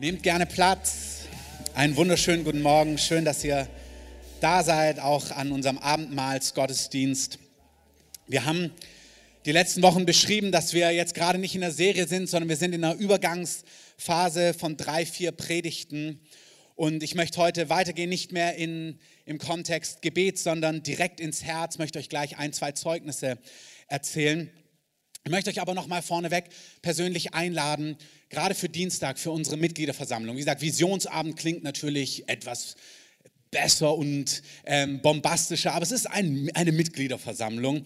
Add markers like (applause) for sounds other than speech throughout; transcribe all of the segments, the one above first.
Nehmt gerne Platz. Einen wunderschönen guten Morgen. Schön, dass ihr da seid, auch an unserem Abendmahlsgottesdienst. Wir haben die letzten Wochen beschrieben, dass wir jetzt gerade nicht in der Serie sind, sondern wir sind in einer Übergangsphase von drei, vier Predigten. Und ich möchte heute weitergehen, nicht mehr in, im Kontext Gebet, sondern direkt ins Herz. Ich möchte euch gleich ein, zwei Zeugnisse erzählen. Ich möchte euch aber noch mal vorneweg persönlich einladen, gerade für Dienstag, für unsere Mitgliederversammlung. Wie gesagt, Visionsabend klingt natürlich etwas besser und ähm, bombastischer, aber es ist ein, eine Mitgliederversammlung.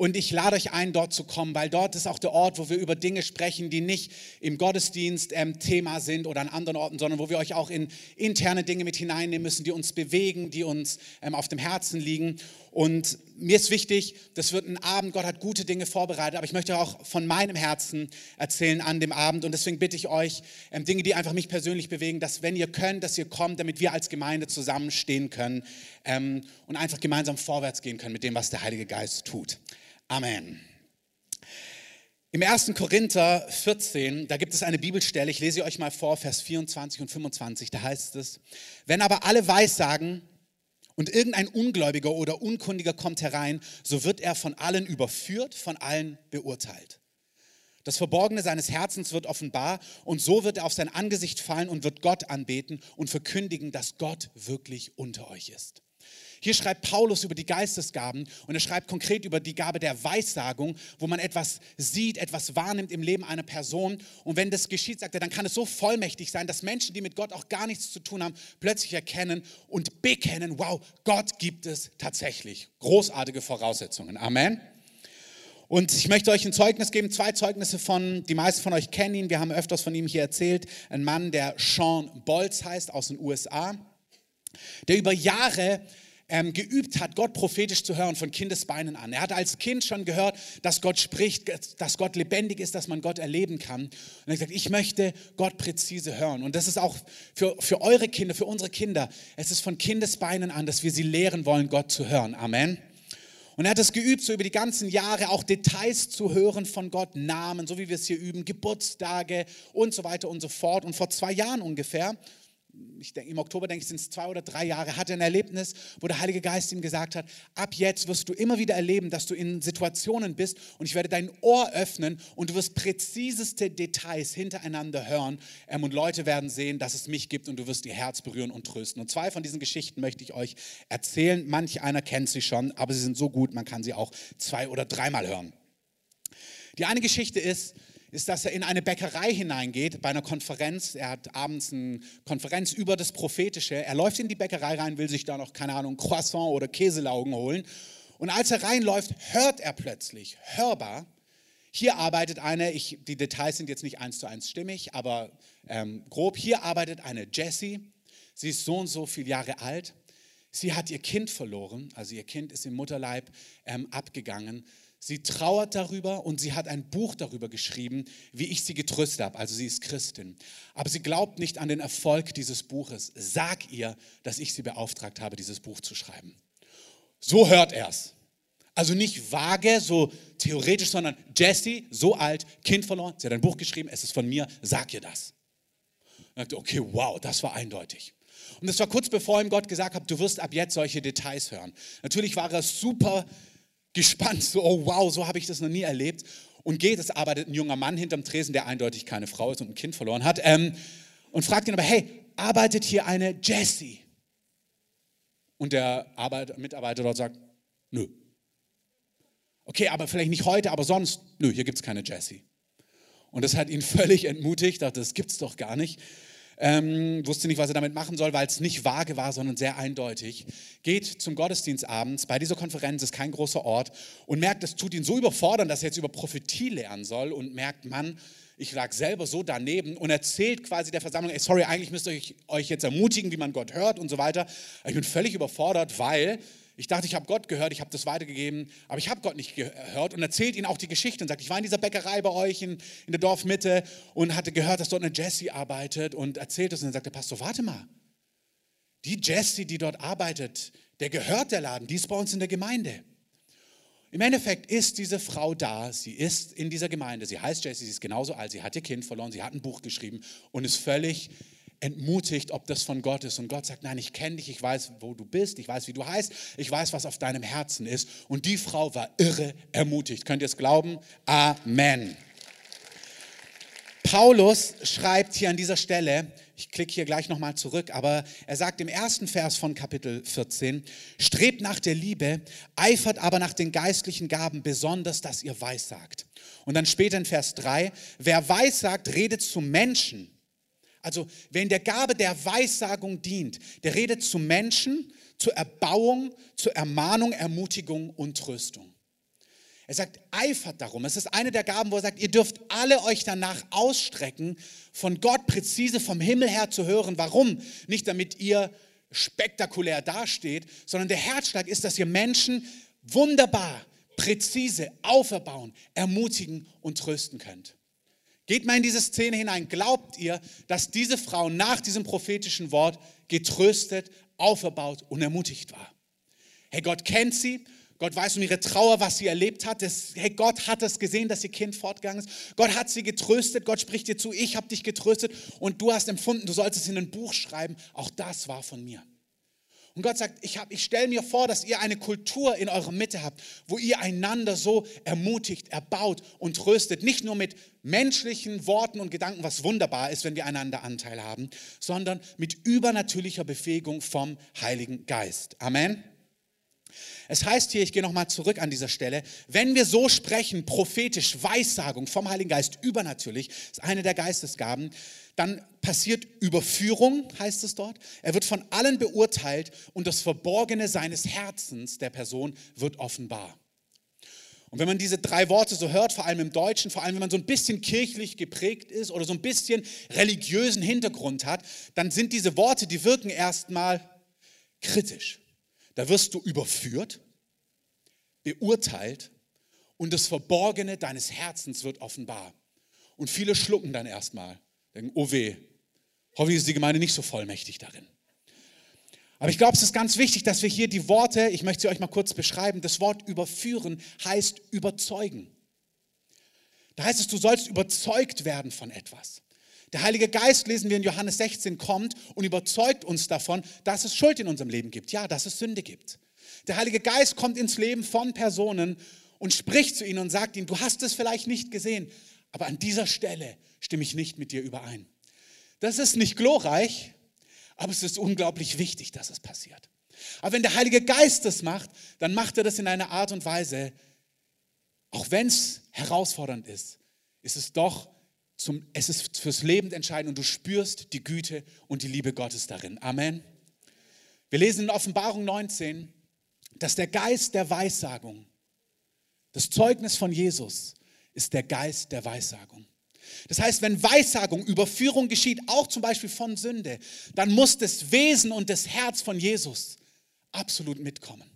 Und ich lade euch ein, dort zu kommen, weil dort ist auch der Ort, wo wir über Dinge sprechen, die nicht im Gottesdienst ähm, Thema sind oder an anderen Orten, sondern wo wir euch auch in interne Dinge mit hineinnehmen müssen, die uns bewegen, die uns ähm, auf dem Herzen liegen. Und mir ist wichtig, das wird ein Abend, Gott hat gute Dinge vorbereitet, aber ich möchte auch von meinem Herzen erzählen an dem Abend. Und deswegen bitte ich euch, ähm, Dinge, die einfach mich persönlich bewegen, dass wenn ihr könnt, dass ihr kommt, damit wir als Gemeinde zusammenstehen können ähm, und einfach gemeinsam vorwärts gehen können mit dem, was der Heilige Geist tut. Amen. Im 1. Korinther 14, da gibt es eine Bibelstelle, ich lese euch mal vor, Vers 24 und 25, da heißt es, wenn aber alle Weissagen und irgendein Ungläubiger oder Unkundiger kommt herein, so wird er von allen überführt, von allen beurteilt. Das Verborgene seines Herzens wird offenbar und so wird er auf sein Angesicht fallen und wird Gott anbeten und verkündigen, dass Gott wirklich unter euch ist. Hier schreibt Paulus über die Geistesgaben und er schreibt konkret über die Gabe der Weissagung, wo man etwas sieht, etwas wahrnimmt im Leben einer Person. Und wenn das geschieht, sagt er, dann kann es so vollmächtig sein, dass Menschen, die mit Gott auch gar nichts zu tun haben, plötzlich erkennen und bekennen, wow, Gott gibt es tatsächlich. Großartige Voraussetzungen. Amen. Und ich möchte euch ein Zeugnis geben, zwei Zeugnisse von, die meisten von euch kennen ihn, wir haben öfters von ihm hier erzählt, ein Mann, der Sean Bolz heißt, aus den USA, der über Jahre ähm, geübt hat, Gott prophetisch zu hören von Kindesbeinen an. Er hat als Kind schon gehört, dass Gott spricht, dass Gott lebendig ist, dass man Gott erleben kann. Und er hat gesagt, ich möchte Gott präzise hören. Und das ist auch für, für eure Kinder, für unsere Kinder. Es ist von Kindesbeinen an, dass wir sie lehren wollen, Gott zu hören. Amen. Und er hat es geübt, so über die ganzen Jahre auch Details zu hören von Gott, Namen, so wie wir es hier üben, Geburtstage und so weiter und so fort. Und vor zwei Jahren ungefähr ich denke, im Oktober denke ich, sind es zwei oder drei Jahre, hatte ein Erlebnis, wo der Heilige Geist ihm gesagt hat, ab jetzt wirst du immer wieder erleben, dass du in Situationen bist und ich werde dein Ohr öffnen und du wirst präziseste Details hintereinander hören ähm, und Leute werden sehen, dass es mich gibt und du wirst ihr Herz berühren und trösten. Und zwei von diesen Geschichten möchte ich euch erzählen. Manch einer kennt sie schon, aber sie sind so gut, man kann sie auch zwei oder dreimal hören. Die eine Geschichte ist, ist, dass er in eine Bäckerei hineingeht bei einer Konferenz. Er hat abends eine Konferenz über das Prophetische. Er läuft in die Bäckerei rein, will sich da noch, keine Ahnung, Croissant oder Käselaugen holen. Und als er reinläuft, hört er plötzlich, hörbar, hier arbeitet eine, ich, die Details sind jetzt nicht eins zu eins stimmig, aber ähm, grob, hier arbeitet eine Jessie. Sie ist so und so viele Jahre alt. Sie hat ihr Kind verloren, also ihr Kind ist im Mutterleib ähm, abgegangen. Sie trauert darüber und sie hat ein Buch darüber geschrieben, wie ich sie getröstet habe. Also sie ist Christin. Aber sie glaubt nicht an den Erfolg dieses Buches. Sag ihr, dass ich sie beauftragt habe, dieses Buch zu schreiben. So hört er es. Also nicht vage, so theoretisch, sondern Jessie, so alt, Kind verloren, sie hat ein Buch geschrieben, es ist von mir, sag ihr das. Er sagte, okay, wow, das war eindeutig. Und das war kurz bevor ihm Gott gesagt hat, du wirst ab jetzt solche Details hören. Natürlich war er super gespannt, so, oh wow, so habe ich das noch nie erlebt. Und geht, es arbeitet ein junger Mann hinterm Tresen, der eindeutig keine Frau ist und ein Kind verloren hat, ähm, und fragt ihn aber, hey, arbeitet hier eine Jessie? Und der Arbeit, Mitarbeiter dort sagt, nö. Okay, aber vielleicht nicht heute, aber sonst, nö, hier gibt es keine Jessie. Und das hat ihn (laughs) völlig entmutigt, dachte, das gibt es doch gar nicht ähm, wusste nicht, was er damit machen soll, weil es nicht vage war, sondern sehr eindeutig. Geht zum Gottesdienst abends, bei dieser Konferenz ist kein großer Ort und merkt, es tut ihn so überfordern, dass er jetzt über Prophetie lernen soll und merkt, Mann, ich lag selber so daneben und erzählt quasi der Versammlung, ey, sorry, eigentlich müsst ihr euch, euch jetzt ermutigen, wie man Gott hört und so weiter. Ich bin völlig überfordert, weil ich dachte, ich habe Gott gehört, ich habe das weitergegeben, aber ich habe Gott nicht gehört und erzählt ihnen auch die Geschichte und sagt, ich war in dieser Bäckerei bei euch in, in der Dorfmitte und hatte gehört, dass dort eine Jessie arbeitet und erzählt es und dann sagt der Pastor, warte mal, die Jessie, die dort arbeitet, der gehört der Laden, die ist bei uns in der Gemeinde. Im Endeffekt ist diese Frau da, sie ist in dieser Gemeinde, sie heißt Jessie, sie ist genauso alt, sie hat ihr Kind verloren, sie hat ein Buch geschrieben und ist völlig entmutigt, ob das von Gott ist. Und Gott sagt, nein, ich kenne dich, ich weiß, wo du bist, ich weiß, wie du heißt, ich weiß, was auf deinem Herzen ist. Und die Frau war irre ermutigt. Könnt ihr es glauben? Amen. Paulus schreibt hier an dieser Stelle, ich klicke hier gleich nochmal zurück, aber er sagt im ersten Vers von Kapitel 14, strebt nach der Liebe, eifert aber nach den geistlichen Gaben, besonders, dass ihr weissagt. Und dann später in Vers 3, wer weissagt, redet zu Menschen. Also wer in der Gabe der Weissagung dient, der redet zu Menschen, zur Erbauung, zur Ermahnung, Ermutigung und Tröstung. Er sagt, eifert darum. Es ist eine der Gaben, wo er sagt, ihr dürft alle euch danach ausstrecken, von Gott präzise vom Himmel her zu hören. Warum? Nicht damit ihr spektakulär dasteht, sondern der Herzschlag ist, dass ihr Menschen wunderbar, präzise auferbauen, ermutigen und trösten könnt. Geht mal in diese Szene hinein. Glaubt ihr, dass diese Frau nach diesem prophetischen Wort getröstet, auferbaut und ermutigt war? Hey, Gott kennt sie Gott weiß um ihre Trauer, was sie erlebt hat. Das, hey, Gott hat es gesehen, dass ihr Kind fortgegangen ist. Gott hat sie getröstet. Gott spricht dir zu, ich habe dich getröstet und du hast empfunden, du sollst es in ein Buch schreiben. Auch das war von mir. Und Gott sagt, ich, ich stelle mir vor, dass ihr eine Kultur in eurer Mitte habt, wo ihr einander so ermutigt, erbaut und tröstet. Nicht nur mit menschlichen Worten und Gedanken, was wunderbar ist, wenn wir einander Anteil haben, sondern mit übernatürlicher Befähigung vom Heiligen Geist. Amen. Es heißt hier, ich gehe nochmal zurück an dieser Stelle, wenn wir so sprechen, prophetisch, Weissagung vom Heiligen Geist, übernatürlich, ist eine der Geistesgaben, dann passiert Überführung, heißt es dort. Er wird von allen beurteilt und das Verborgene seines Herzens der Person wird offenbar. Und wenn man diese drei Worte so hört, vor allem im Deutschen, vor allem wenn man so ein bisschen kirchlich geprägt ist oder so ein bisschen religiösen Hintergrund hat, dann sind diese Worte, die wirken erstmal kritisch. Da wirst du überführt, beurteilt und das Verborgene deines Herzens wird offenbar. Und viele schlucken dann erstmal, denken, oh weh, hoffentlich ist die Gemeinde nicht so vollmächtig darin. Aber ich glaube, es ist ganz wichtig, dass wir hier die Worte, ich möchte sie euch mal kurz beschreiben, das Wort überführen heißt überzeugen. Da heißt es, du sollst überzeugt werden von etwas. Der Heilige Geist, lesen wir in Johannes 16, kommt und überzeugt uns davon, dass es Schuld in unserem Leben gibt. Ja, dass es Sünde gibt. Der Heilige Geist kommt ins Leben von Personen und spricht zu ihnen und sagt ihnen, du hast es vielleicht nicht gesehen, aber an dieser Stelle stimme ich nicht mit dir überein. Das ist nicht glorreich, aber es ist unglaublich wichtig, dass es passiert. Aber wenn der Heilige Geist das macht, dann macht er das in einer Art und Weise, auch wenn es herausfordernd ist, ist es doch zum, es ist fürs Leben entscheidend und du spürst die Güte und die Liebe Gottes darin. Amen. Wir lesen in Offenbarung 19, dass der Geist der Weissagung, das Zeugnis von Jesus, ist der Geist der Weissagung. Das heißt, wenn Weissagung, Überführung geschieht, auch zum Beispiel von Sünde, dann muss das Wesen und das Herz von Jesus absolut mitkommen.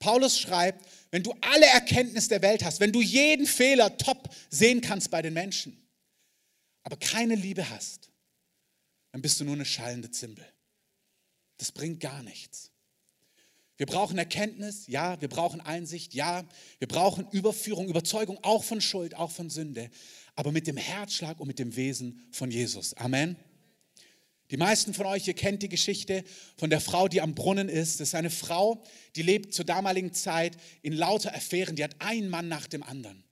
Paulus schreibt, wenn du alle Erkenntnis der Welt hast, wenn du jeden Fehler top sehen kannst bei den Menschen, aber keine Liebe hast, dann bist du nur eine schallende Zimbel. Das bringt gar nichts. Wir brauchen Erkenntnis, ja, wir brauchen Einsicht, ja, wir brauchen Überführung, Überzeugung auch von Schuld, auch von Sünde, aber mit dem Herzschlag und mit dem Wesen von Jesus. Amen. Die meisten von euch, ihr kennt die Geschichte von der Frau, die am Brunnen ist. Das ist eine Frau, die lebt zur damaligen Zeit in lauter Affären. Die hat einen Mann nach dem anderen.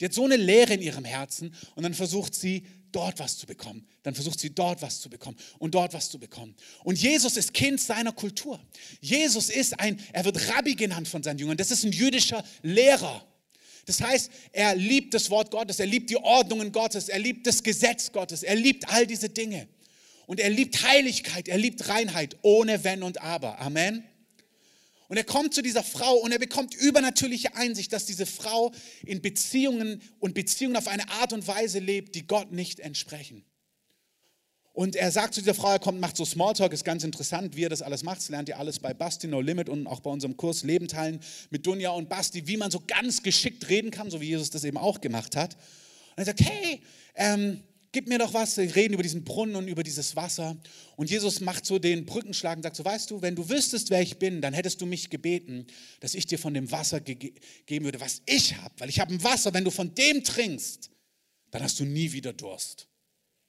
Die hat so eine Leere in ihrem Herzen und dann versucht sie, dort was zu bekommen. Dann versucht sie, dort was zu bekommen und dort was zu bekommen. Und Jesus ist Kind seiner Kultur. Jesus ist ein, er wird Rabbi genannt von seinen Jüngern. Das ist ein jüdischer Lehrer. Das heißt, er liebt das Wort Gottes, er liebt die Ordnungen Gottes, er liebt das Gesetz Gottes, er liebt all diese Dinge. Und er liebt Heiligkeit, er liebt Reinheit, ohne Wenn und Aber. Amen. Und er kommt zu dieser Frau und er bekommt übernatürliche Einsicht, dass diese Frau in Beziehungen und Beziehungen auf eine Art und Weise lebt, die Gott nicht entsprechen. Und er sagt zu dieser Frau, er kommt, macht so Smalltalk, ist ganz interessant, wie er das alles macht. Das lernt ihr alles bei Basti No Limit und auch bei unserem Kurs Leben teilen mit Dunja und Basti, wie man so ganz geschickt reden kann, so wie Jesus das eben auch gemacht hat. Und er sagt, hey, ähm, gib mir doch was, wir reden über diesen Brunnen und über dieses Wasser. Und Jesus macht so den Brückenschlag und sagt so, weißt du, wenn du wüsstest, wer ich bin, dann hättest du mich gebeten, dass ich dir von dem Wasser ge geben würde, was ich habe. Weil ich habe ein Wasser, wenn du von dem trinkst, dann hast du nie wieder Durst.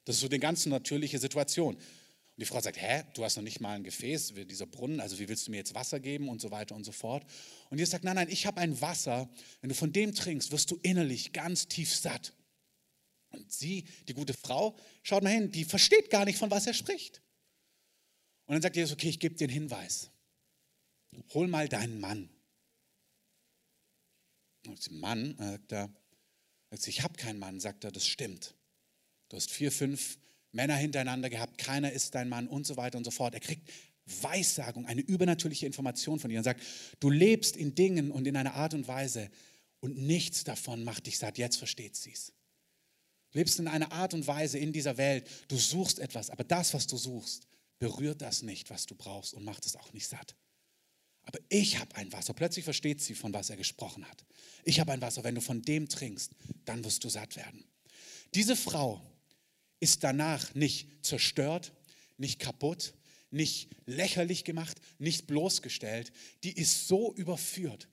Das ist so eine ganz natürliche Situation. Und die Frau sagt, hä, du hast noch nicht mal ein Gefäß, dieser Brunnen, also wie willst du mir jetzt Wasser geben und so weiter und so fort. Und Jesus sagt, nein, nein, ich habe ein Wasser, wenn du von dem trinkst, wirst du innerlich ganz tief satt. Und sie, die gute Frau, schaut mal hin, die versteht gar nicht, von was er spricht. Und dann sagt Jesus, okay, ich gebe dir einen Hinweis. Hol mal deinen Mann. Und Mann, sagt er, ich habe keinen Mann, sagt er, das stimmt. Du hast vier, fünf Männer hintereinander gehabt, keiner ist dein Mann und so weiter und so fort. Er kriegt Weissagung, eine übernatürliche Information von ihr und sagt, du lebst in Dingen und in einer Art und Weise und nichts davon macht dich satt. Jetzt versteht sie es. Lebst in einer Art und Weise in dieser Welt, du suchst etwas, aber das, was du suchst, berührt das nicht, was du brauchst und macht es auch nicht satt. Aber ich habe ein Wasser. Plötzlich versteht sie, von was er gesprochen hat. Ich habe ein Wasser. Wenn du von dem trinkst, dann wirst du satt werden. Diese Frau ist danach nicht zerstört, nicht kaputt, nicht lächerlich gemacht, nicht bloßgestellt. Die ist so überführt,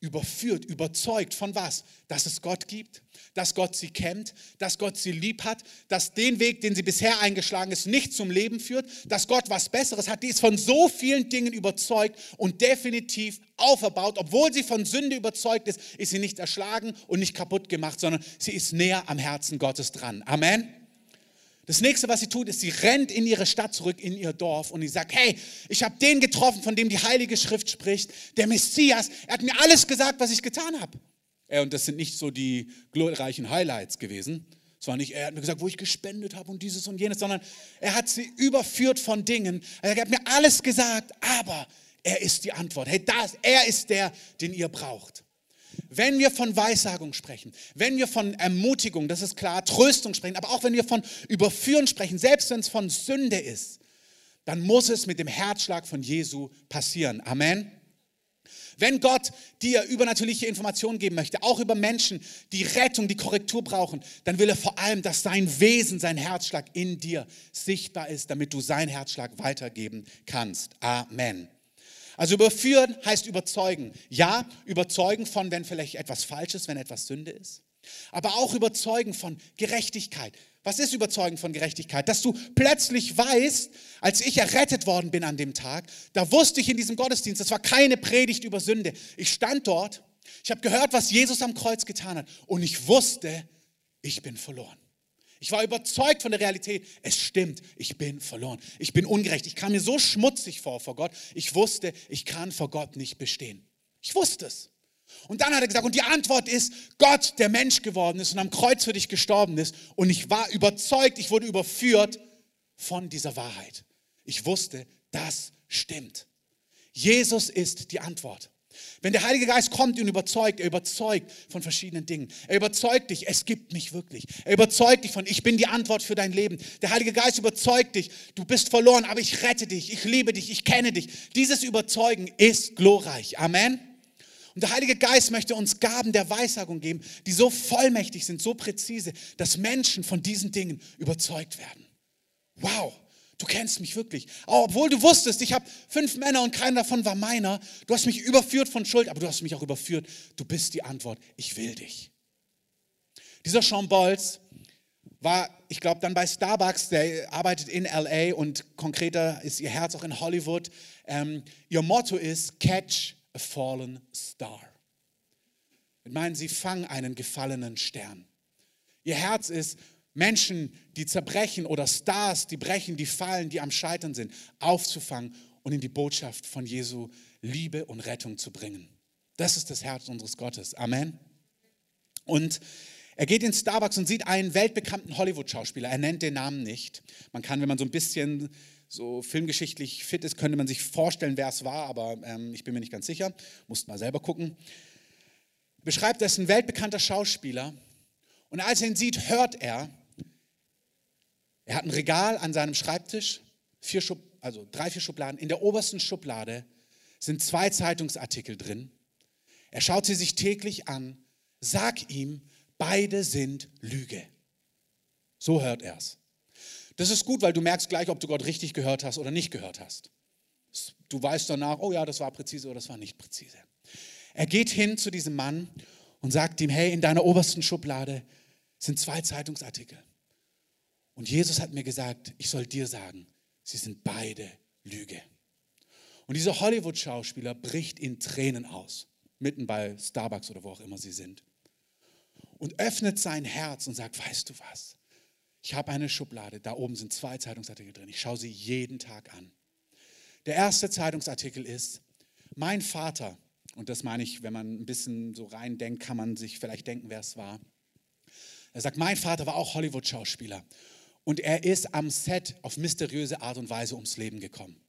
überführt, überzeugt von was? Dass es Gott gibt, dass Gott sie kennt, dass Gott sie lieb hat, dass den Weg, den sie bisher eingeschlagen ist, nicht zum Leben führt, dass Gott was Besseres hat. Die ist von so vielen Dingen überzeugt und definitiv auferbaut. Obwohl sie von Sünde überzeugt ist, ist sie nicht erschlagen und nicht kaputt gemacht, sondern sie ist näher am Herzen Gottes dran. Amen. Das nächste, was sie tut, ist, sie rennt in ihre Stadt zurück, in ihr Dorf und sie sagt, hey, ich habe den getroffen, von dem die Heilige Schrift spricht, der Messias. Er hat mir alles gesagt, was ich getan habe. Ja, und das sind nicht so die glorreichen Highlights gewesen. Es war nicht, er hat mir gesagt, wo ich gespendet habe und dieses und jenes, sondern er hat sie überführt von Dingen. Er hat mir alles gesagt, aber er ist die Antwort. Hey, das, er ist der, den ihr braucht. Wenn wir von Weissagung sprechen, wenn wir von Ermutigung, das ist klar, Tröstung sprechen, aber auch wenn wir von Überführen sprechen, selbst wenn es von Sünde ist, dann muss es mit dem Herzschlag von Jesu passieren. Amen. Wenn Gott dir übernatürliche Informationen geben möchte, auch über Menschen, die Rettung, die Korrektur brauchen, dann will er vor allem, dass sein Wesen, sein Herzschlag in dir sichtbar ist, damit du sein Herzschlag weitergeben kannst. Amen. Also überführen heißt überzeugen. Ja, überzeugen von, wenn vielleicht etwas falsch ist, wenn etwas Sünde ist. Aber auch überzeugen von Gerechtigkeit. Was ist überzeugen von Gerechtigkeit? Dass du plötzlich weißt, als ich errettet worden bin an dem Tag, da wusste ich in diesem Gottesdienst, das war keine Predigt über Sünde. Ich stand dort, ich habe gehört, was Jesus am Kreuz getan hat und ich wusste, ich bin verloren. Ich war überzeugt von der Realität. Es stimmt, ich bin verloren. Ich bin ungerecht. Ich kam mir so schmutzig vor vor Gott. Ich wusste, ich kann vor Gott nicht bestehen. Ich wusste es. Und dann hat er gesagt, und die Antwort ist, Gott, der Mensch geworden ist und am Kreuz für dich gestorben ist. Und ich war überzeugt, ich wurde überführt von dieser Wahrheit. Ich wusste, das stimmt. Jesus ist die Antwort. Wenn der Heilige Geist kommt und überzeugt, er überzeugt von verschiedenen Dingen. Er überzeugt dich, es gibt mich wirklich. Er überzeugt dich von, ich bin die Antwort für dein Leben. Der Heilige Geist überzeugt dich, du bist verloren, aber ich rette dich, ich liebe dich, ich kenne dich. Dieses Überzeugen ist glorreich. Amen. Und der Heilige Geist möchte uns Gaben der Weissagung geben, die so vollmächtig sind, so präzise, dass Menschen von diesen Dingen überzeugt werden. Wow. Du kennst mich wirklich. Obwohl du wusstest, ich habe fünf Männer und keiner davon war meiner. Du hast mich überführt von Schuld, aber du hast mich auch überführt. Du bist die Antwort. Ich will dich. Dieser Sean Bolz war, ich glaube, dann bei Starbucks, der arbeitet in LA und konkreter ist ihr Herz auch in Hollywood. Ähm, ihr Motto ist Catch a Fallen Star. Ich meine, sie fangen einen gefallenen Stern. Ihr Herz ist, Menschen, die zerbrechen oder Stars, die brechen, die fallen, die am Scheitern sind, aufzufangen und in die Botschaft von Jesu Liebe und Rettung zu bringen. Das ist das Herz unseres Gottes. Amen. Und er geht in Starbucks und sieht einen weltbekannten Hollywood-Schauspieler. Er nennt den Namen nicht. Man kann, wenn man so ein bisschen so filmgeschichtlich fit ist, könnte man sich vorstellen, wer es war, aber ähm, ich bin mir nicht ganz sicher. Musst mal selber gucken. Beschreibt, er ist ein weltbekannter Schauspieler. Und als er ihn sieht, hört er, er hat ein Regal an seinem Schreibtisch, vier Schub, also drei, vier Schubladen. In der obersten Schublade sind zwei Zeitungsartikel drin. Er schaut sie sich täglich an. Sag ihm, beide sind Lüge. So hört er es. Das ist gut, weil du merkst gleich, ob du Gott richtig gehört hast oder nicht gehört hast. Du weißt danach, oh ja, das war präzise oder das war nicht präzise. Er geht hin zu diesem Mann und sagt ihm, hey, in deiner obersten Schublade sind zwei Zeitungsartikel. Und Jesus hat mir gesagt, ich soll dir sagen, sie sind beide Lüge. Und dieser Hollywood-Schauspieler bricht in Tränen aus, mitten bei Starbucks oder wo auch immer sie sind. Und öffnet sein Herz und sagt, weißt du was? Ich habe eine Schublade, da oben sind zwei Zeitungsartikel drin. Ich schaue sie jeden Tag an. Der erste Zeitungsartikel ist, mein Vater, und das meine ich, wenn man ein bisschen so reindenkt, kann man sich vielleicht denken, wer es war. Er sagt, mein Vater war auch Hollywood-Schauspieler und er ist am Set auf mysteriöse Art und Weise ums Leben gekommen.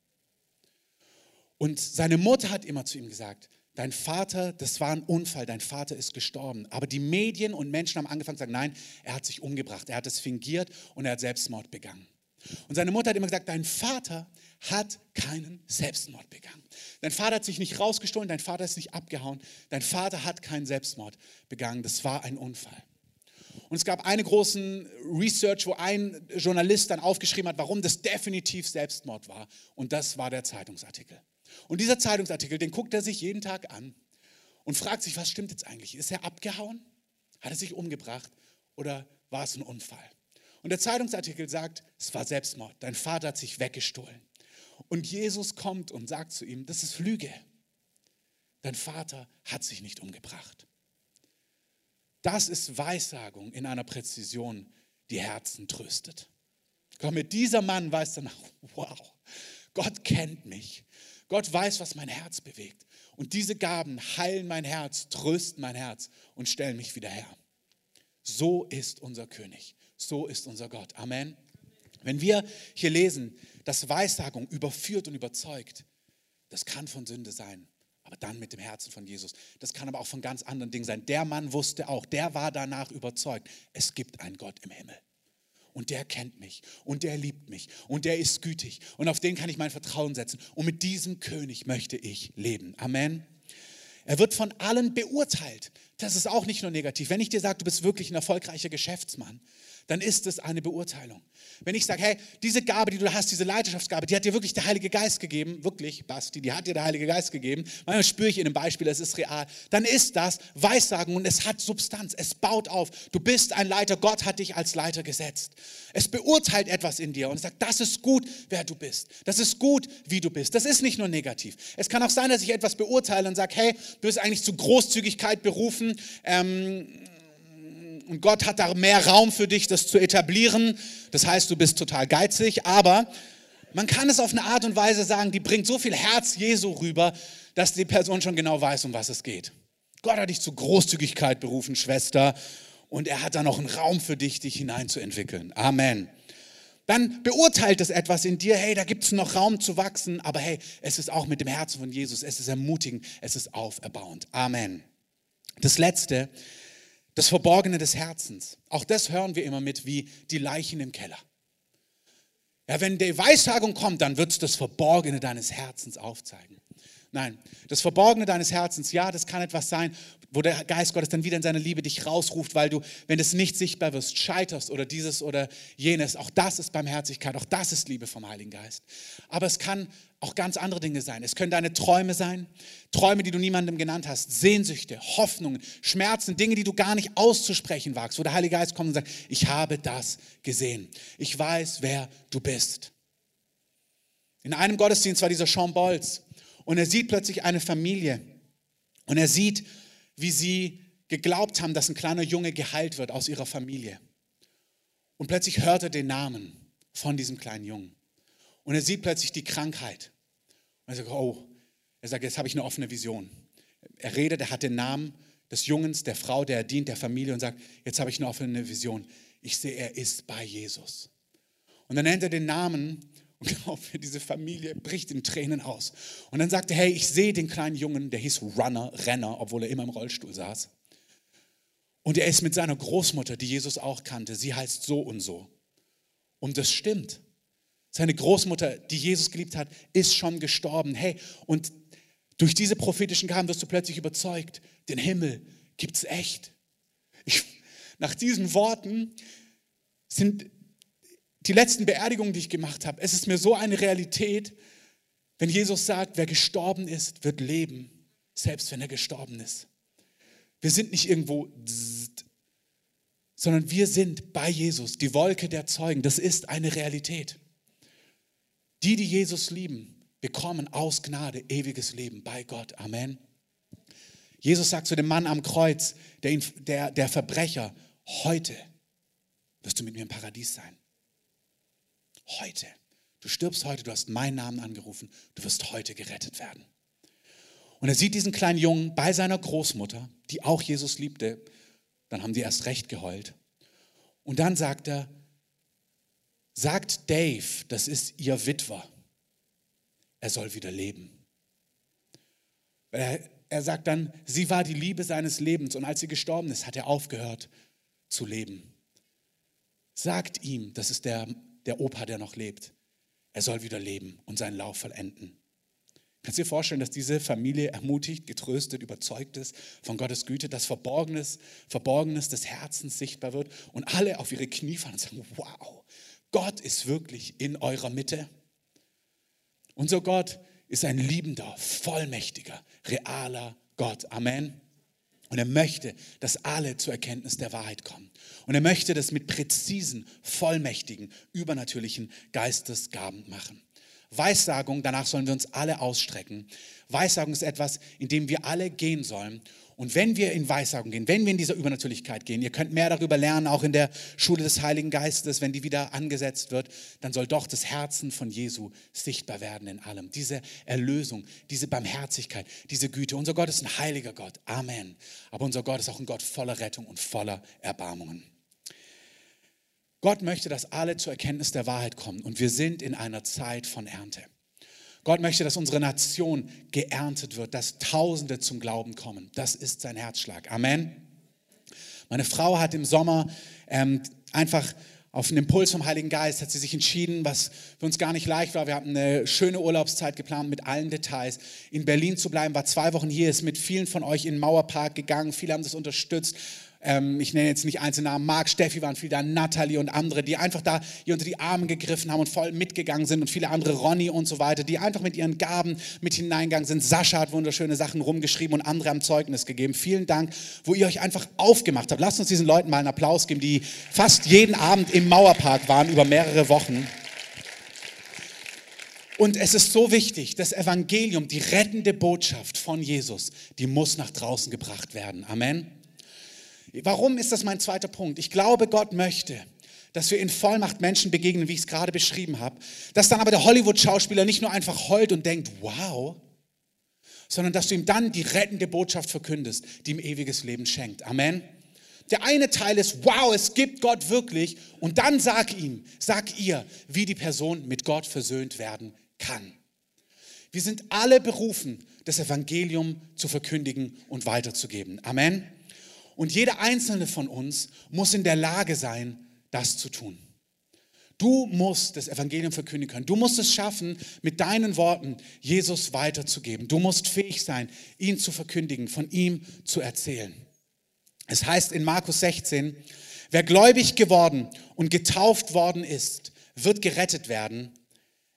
Und seine Mutter hat immer zu ihm gesagt, dein Vater, das war ein Unfall, dein Vater ist gestorben. Aber die Medien und Menschen haben angefangen zu sagen, nein, er hat sich umgebracht, er hat es fingiert und er hat Selbstmord begangen. Und seine Mutter hat immer gesagt, dein Vater hat keinen Selbstmord begangen. Dein Vater hat sich nicht rausgestohlen, dein Vater ist nicht abgehauen, dein Vater hat keinen Selbstmord begangen, das war ein Unfall. Und es gab einen großen Research, wo ein Journalist dann aufgeschrieben hat, warum das definitiv Selbstmord war. Und das war der Zeitungsartikel. Und dieser Zeitungsartikel, den guckt er sich jeden Tag an und fragt sich, was stimmt jetzt eigentlich? Ist er abgehauen? Hat er sich umgebracht? Oder war es ein Unfall? Und der Zeitungsartikel sagt, es war Selbstmord. Dein Vater hat sich weggestohlen. Und Jesus kommt und sagt zu ihm, das ist Lüge. Dein Vater hat sich nicht umgebracht. Das ist Weissagung in einer Präzision, die Herzen tröstet. Komm, mit dieser Mann weiß danach, wow, Gott kennt mich. Gott weiß, was mein Herz bewegt. Und diese Gaben heilen mein Herz, trösten mein Herz und stellen mich wieder her. So ist unser König. So ist unser Gott. Amen. Wenn wir hier lesen, dass Weissagung überführt und überzeugt, das kann von Sünde sein, aber dann mit dem Herzen von Jesus. Das kann aber auch von ganz anderen Dingen sein. Der Mann wusste auch, der war danach überzeugt, es gibt einen Gott im Himmel und der kennt mich und der liebt mich und der ist gütig und auf den kann ich mein Vertrauen setzen und mit diesem König möchte ich leben. Amen. Er wird von allen beurteilt. Das ist auch nicht nur negativ. Wenn ich dir sage, du bist wirklich ein erfolgreicher Geschäftsmann, dann ist es eine Beurteilung. Wenn ich sage, hey, diese Gabe, die du hast, diese Leiterschaftsgabe, die hat dir wirklich der Heilige Geist gegeben, wirklich, Basti, die hat dir der Heilige Geist gegeben, manchmal spüre ich in einem Beispiel, es ist real, dann ist das Weissagen und es hat Substanz, es baut auf. Du bist ein Leiter, Gott hat dich als Leiter gesetzt. Es beurteilt etwas in dir und sagt, das ist gut, wer du bist. Das ist gut, wie du bist. Das ist nicht nur negativ. Es kann auch sein, dass ich etwas beurteile und sage, hey, du bist eigentlich zu Großzügigkeit berufen. Ähm, und Gott hat da mehr Raum für dich, das zu etablieren. Das heißt, du bist total geizig, aber man kann es auf eine Art und Weise sagen, die bringt so viel Herz Jesu rüber, dass die Person schon genau weiß, um was es geht. Gott hat dich zu Großzügigkeit berufen, Schwester, und er hat da noch einen Raum für dich, dich hineinzuentwickeln. Amen. Dann beurteilt es etwas in dir, hey, da gibt es noch Raum zu wachsen, aber hey, es ist auch mit dem Herzen von Jesus, es ist ermutigend, es ist auferbauend. Amen. Das Letzte, das Verborgene des Herzens. Auch das hören wir immer mit wie die Leichen im Keller. Ja, wenn die Weissagung kommt, dann wird es das Verborgene deines Herzens aufzeigen. Nein, das Verborgene deines Herzens, ja, das kann etwas sein, wo der Geist Gottes dann wieder in seiner Liebe dich rausruft, weil du, wenn es nicht sichtbar wirst, scheiterst oder dieses oder jenes. Auch das ist Barmherzigkeit, auch das ist Liebe vom Heiligen Geist. Aber es kann auch ganz andere Dinge sein. Es können deine Träume sein, Träume, die du niemandem genannt hast, Sehnsüchte, Hoffnungen, Schmerzen, Dinge, die du gar nicht auszusprechen wagst, wo der Heilige Geist kommt und sagt, ich habe das gesehen. Ich weiß, wer du bist. In einem Gottesdienst war dieser Sean Bolz und er sieht plötzlich eine Familie und er sieht, wie sie geglaubt haben, dass ein kleiner Junge geheilt wird aus ihrer Familie. Und plötzlich hört er den Namen von diesem kleinen Jungen. Und er sieht plötzlich die Krankheit. Und er sagt, oh, er sagt, jetzt habe ich eine offene Vision. Er redet, er hat den Namen des Jungens, der Frau, der er dient, der Familie und sagt, jetzt habe ich eine offene Vision. Ich sehe, er ist bei Jesus. Und dann nennt er den Namen und glaubt mir, diese Familie bricht in Tränen aus. Und dann sagte, hey, ich sehe den kleinen Jungen, der hieß Runner, Renner, obwohl er immer im Rollstuhl saß. Und er ist mit seiner Großmutter, die Jesus auch kannte, sie heißt so und so. Und das stimmt. Seine Großmutter, die Jesus geliebt hat, ist schon gestorben. Hey, und durch diese prophetischen Gaben wirst du plötzlich überzeugt, den Himmel gibt es echt. Ich, nach diesen Worten sind die letzten Beerdigungen, die ich gemacht habe, es ist mir so eine Realität, wenn Jesus sagt, wer gestorben ist, wird leben, selbst wenn er gestorben ist. Wir sind nicht irgendwo, sondern wir sind bei Jesus, die Wolke der Zeugen. Das ist eine Realität. Die, die Jesus lieben, bekommen aus Gnade ewiges Leben bei Gott. Amen. Jesus sagt zu dem Mann am Kreuz, der, der, der Verbrecher, heute wirst du mit mir im Paradies sein. Heute. Du stirbst heute, du hast meinen Namen angerufen, du wirst heute gerettet werden. Und er sieht diesen kleinen Jungen bei seiner Großmutter, die auch Jesus liebte. Dann haben die erst recht geheult. Und dann sagt er, sagt Dave, das ist ihr Witwer, er soll wieder leben. Er, er sagt dann, sie war die Liebe seines Lebens und als sie gestorben ist, hat er aufgehört zu leben. Sagt ihm, das ist der, der Opa, der noch lebt, er soll wieder leben und seinen Lauf vollenden. Kannst du dir vorstellen, dass diese Familie ermutigt, getröstet, überzeugt ist von Gottes Güte, dass Verborgenes, Verborgenes des Herzens sichtbar wird und alle auf ihre Knie fallen und sagen, wow, Gott ist wirklich in eurer Mitte. Unser Gott ist ein liebender, vollmächtiger, realer Gott. Amen. Und er möchte, dass alle zur Erkenntnis der Wahrheit kommen. Und er möchte das mit präzisen, vollmächtigen, übernatürlichen Geistesgaben machen. Weissagung, danach sollen wir uns alle ausstrecken. Weissagung ist etwas, in dem wir alle gehen sollen. Und wenn wir in Weissagung gehen, wenn wir in dieser Übernatürlichkeit gehen, ihr könnt mehr darüber lernen, auch in der Schule des Heiligen Geistes, wenn die wieder angesetzt wird, dann soll doch das Herzen von Jesu sichtbar werden in allem. Diese Erlösung, diese Barmherzigkeit, diese Güte. Unser Gott ist ein heiliger Gott. Amen. Aber unser Gott ist auch ein Gott voller Rettung und voller Erbarmungen. Gott möchte, dass alle zur Erkenntnis der Wahrheit kommen und wir sind in einer Zeit von Ernte. Gott möchte, dass unsere Nation geerntet wird, dass Tausende zum Glauben kommen. Das ist sein Herzschlag. Amen. Meine Frau hat im Sommer ähm, einfach auf einen Impuls vom Heiligen Geist hat sie sich entschieden, was für uns gar nicht leicht war. Wir hatten eine schöne Urlaubszeit geplant mit allen Details. In Berlin zu bleiben, war zwei Wochen hier, ist mit vielen von euch in den Mauerpark gegangen. Viele haben das unterstützt ähm, ich nenne jetzt nicht einzelne Namen, Marc, Steffi waren viele da, Natalie und andere, die einfach da hier unter die Arme gegriffen haben und voll mitgegangen sind und viele andere, Ronny und so weiter, die einfach mit ihren Gaben mit hineingegangen sind. Sascha hat wunderschöne Sachen rumgeschrieben und andere haben Zeugnis gegeben. Vielen Dank, wo ihr euch einfach aufgemacht habt. Lasst uns diesen Leuten mal einen Applaus geben, die fast jeden Abend im Mauerpark waren über mehrere Wochen. Und es ist so wichtig, das Evangelium, die rettende Botschaft von Jesus, die muss nach draußen gebracht werden. Amen. Warum ist das mein zweiter Punkt? Ich glaube, Gott möchte, dass wir in Vollmacht Menschen begegnen, wie ich es gerade beschrieben habe, dass dann aber der Hollywood-Schauspieler nicht nur einfach heult und denkt, wow, sondern dass du ihm dann die rettende Botschaft verkündest, die ihm ewiges Leben schenkt. Amen. Der eine Teil ist, wow, es gibt Gott wirklich. Und dann sag ihm, sag ihr, wie die Person mit Gott versöhnt werden kann. Wir sind alle berufen, das Evangelium zu verkündigen und weiterzugeben. Amen. Und jeder einzelne von uns muss in der Lage sein, das zu tun. Du musst das Evangelium verkündigen können. Du musst es schaffen, mit deinen Worten Jesus weiterzugeben. Du musst fähig sein, ihn zu verkündigen, von ihm zu erzählen. Es heißt in Markus 16, wer gläubig geworden und getauft worden ist, wird gerettet werden.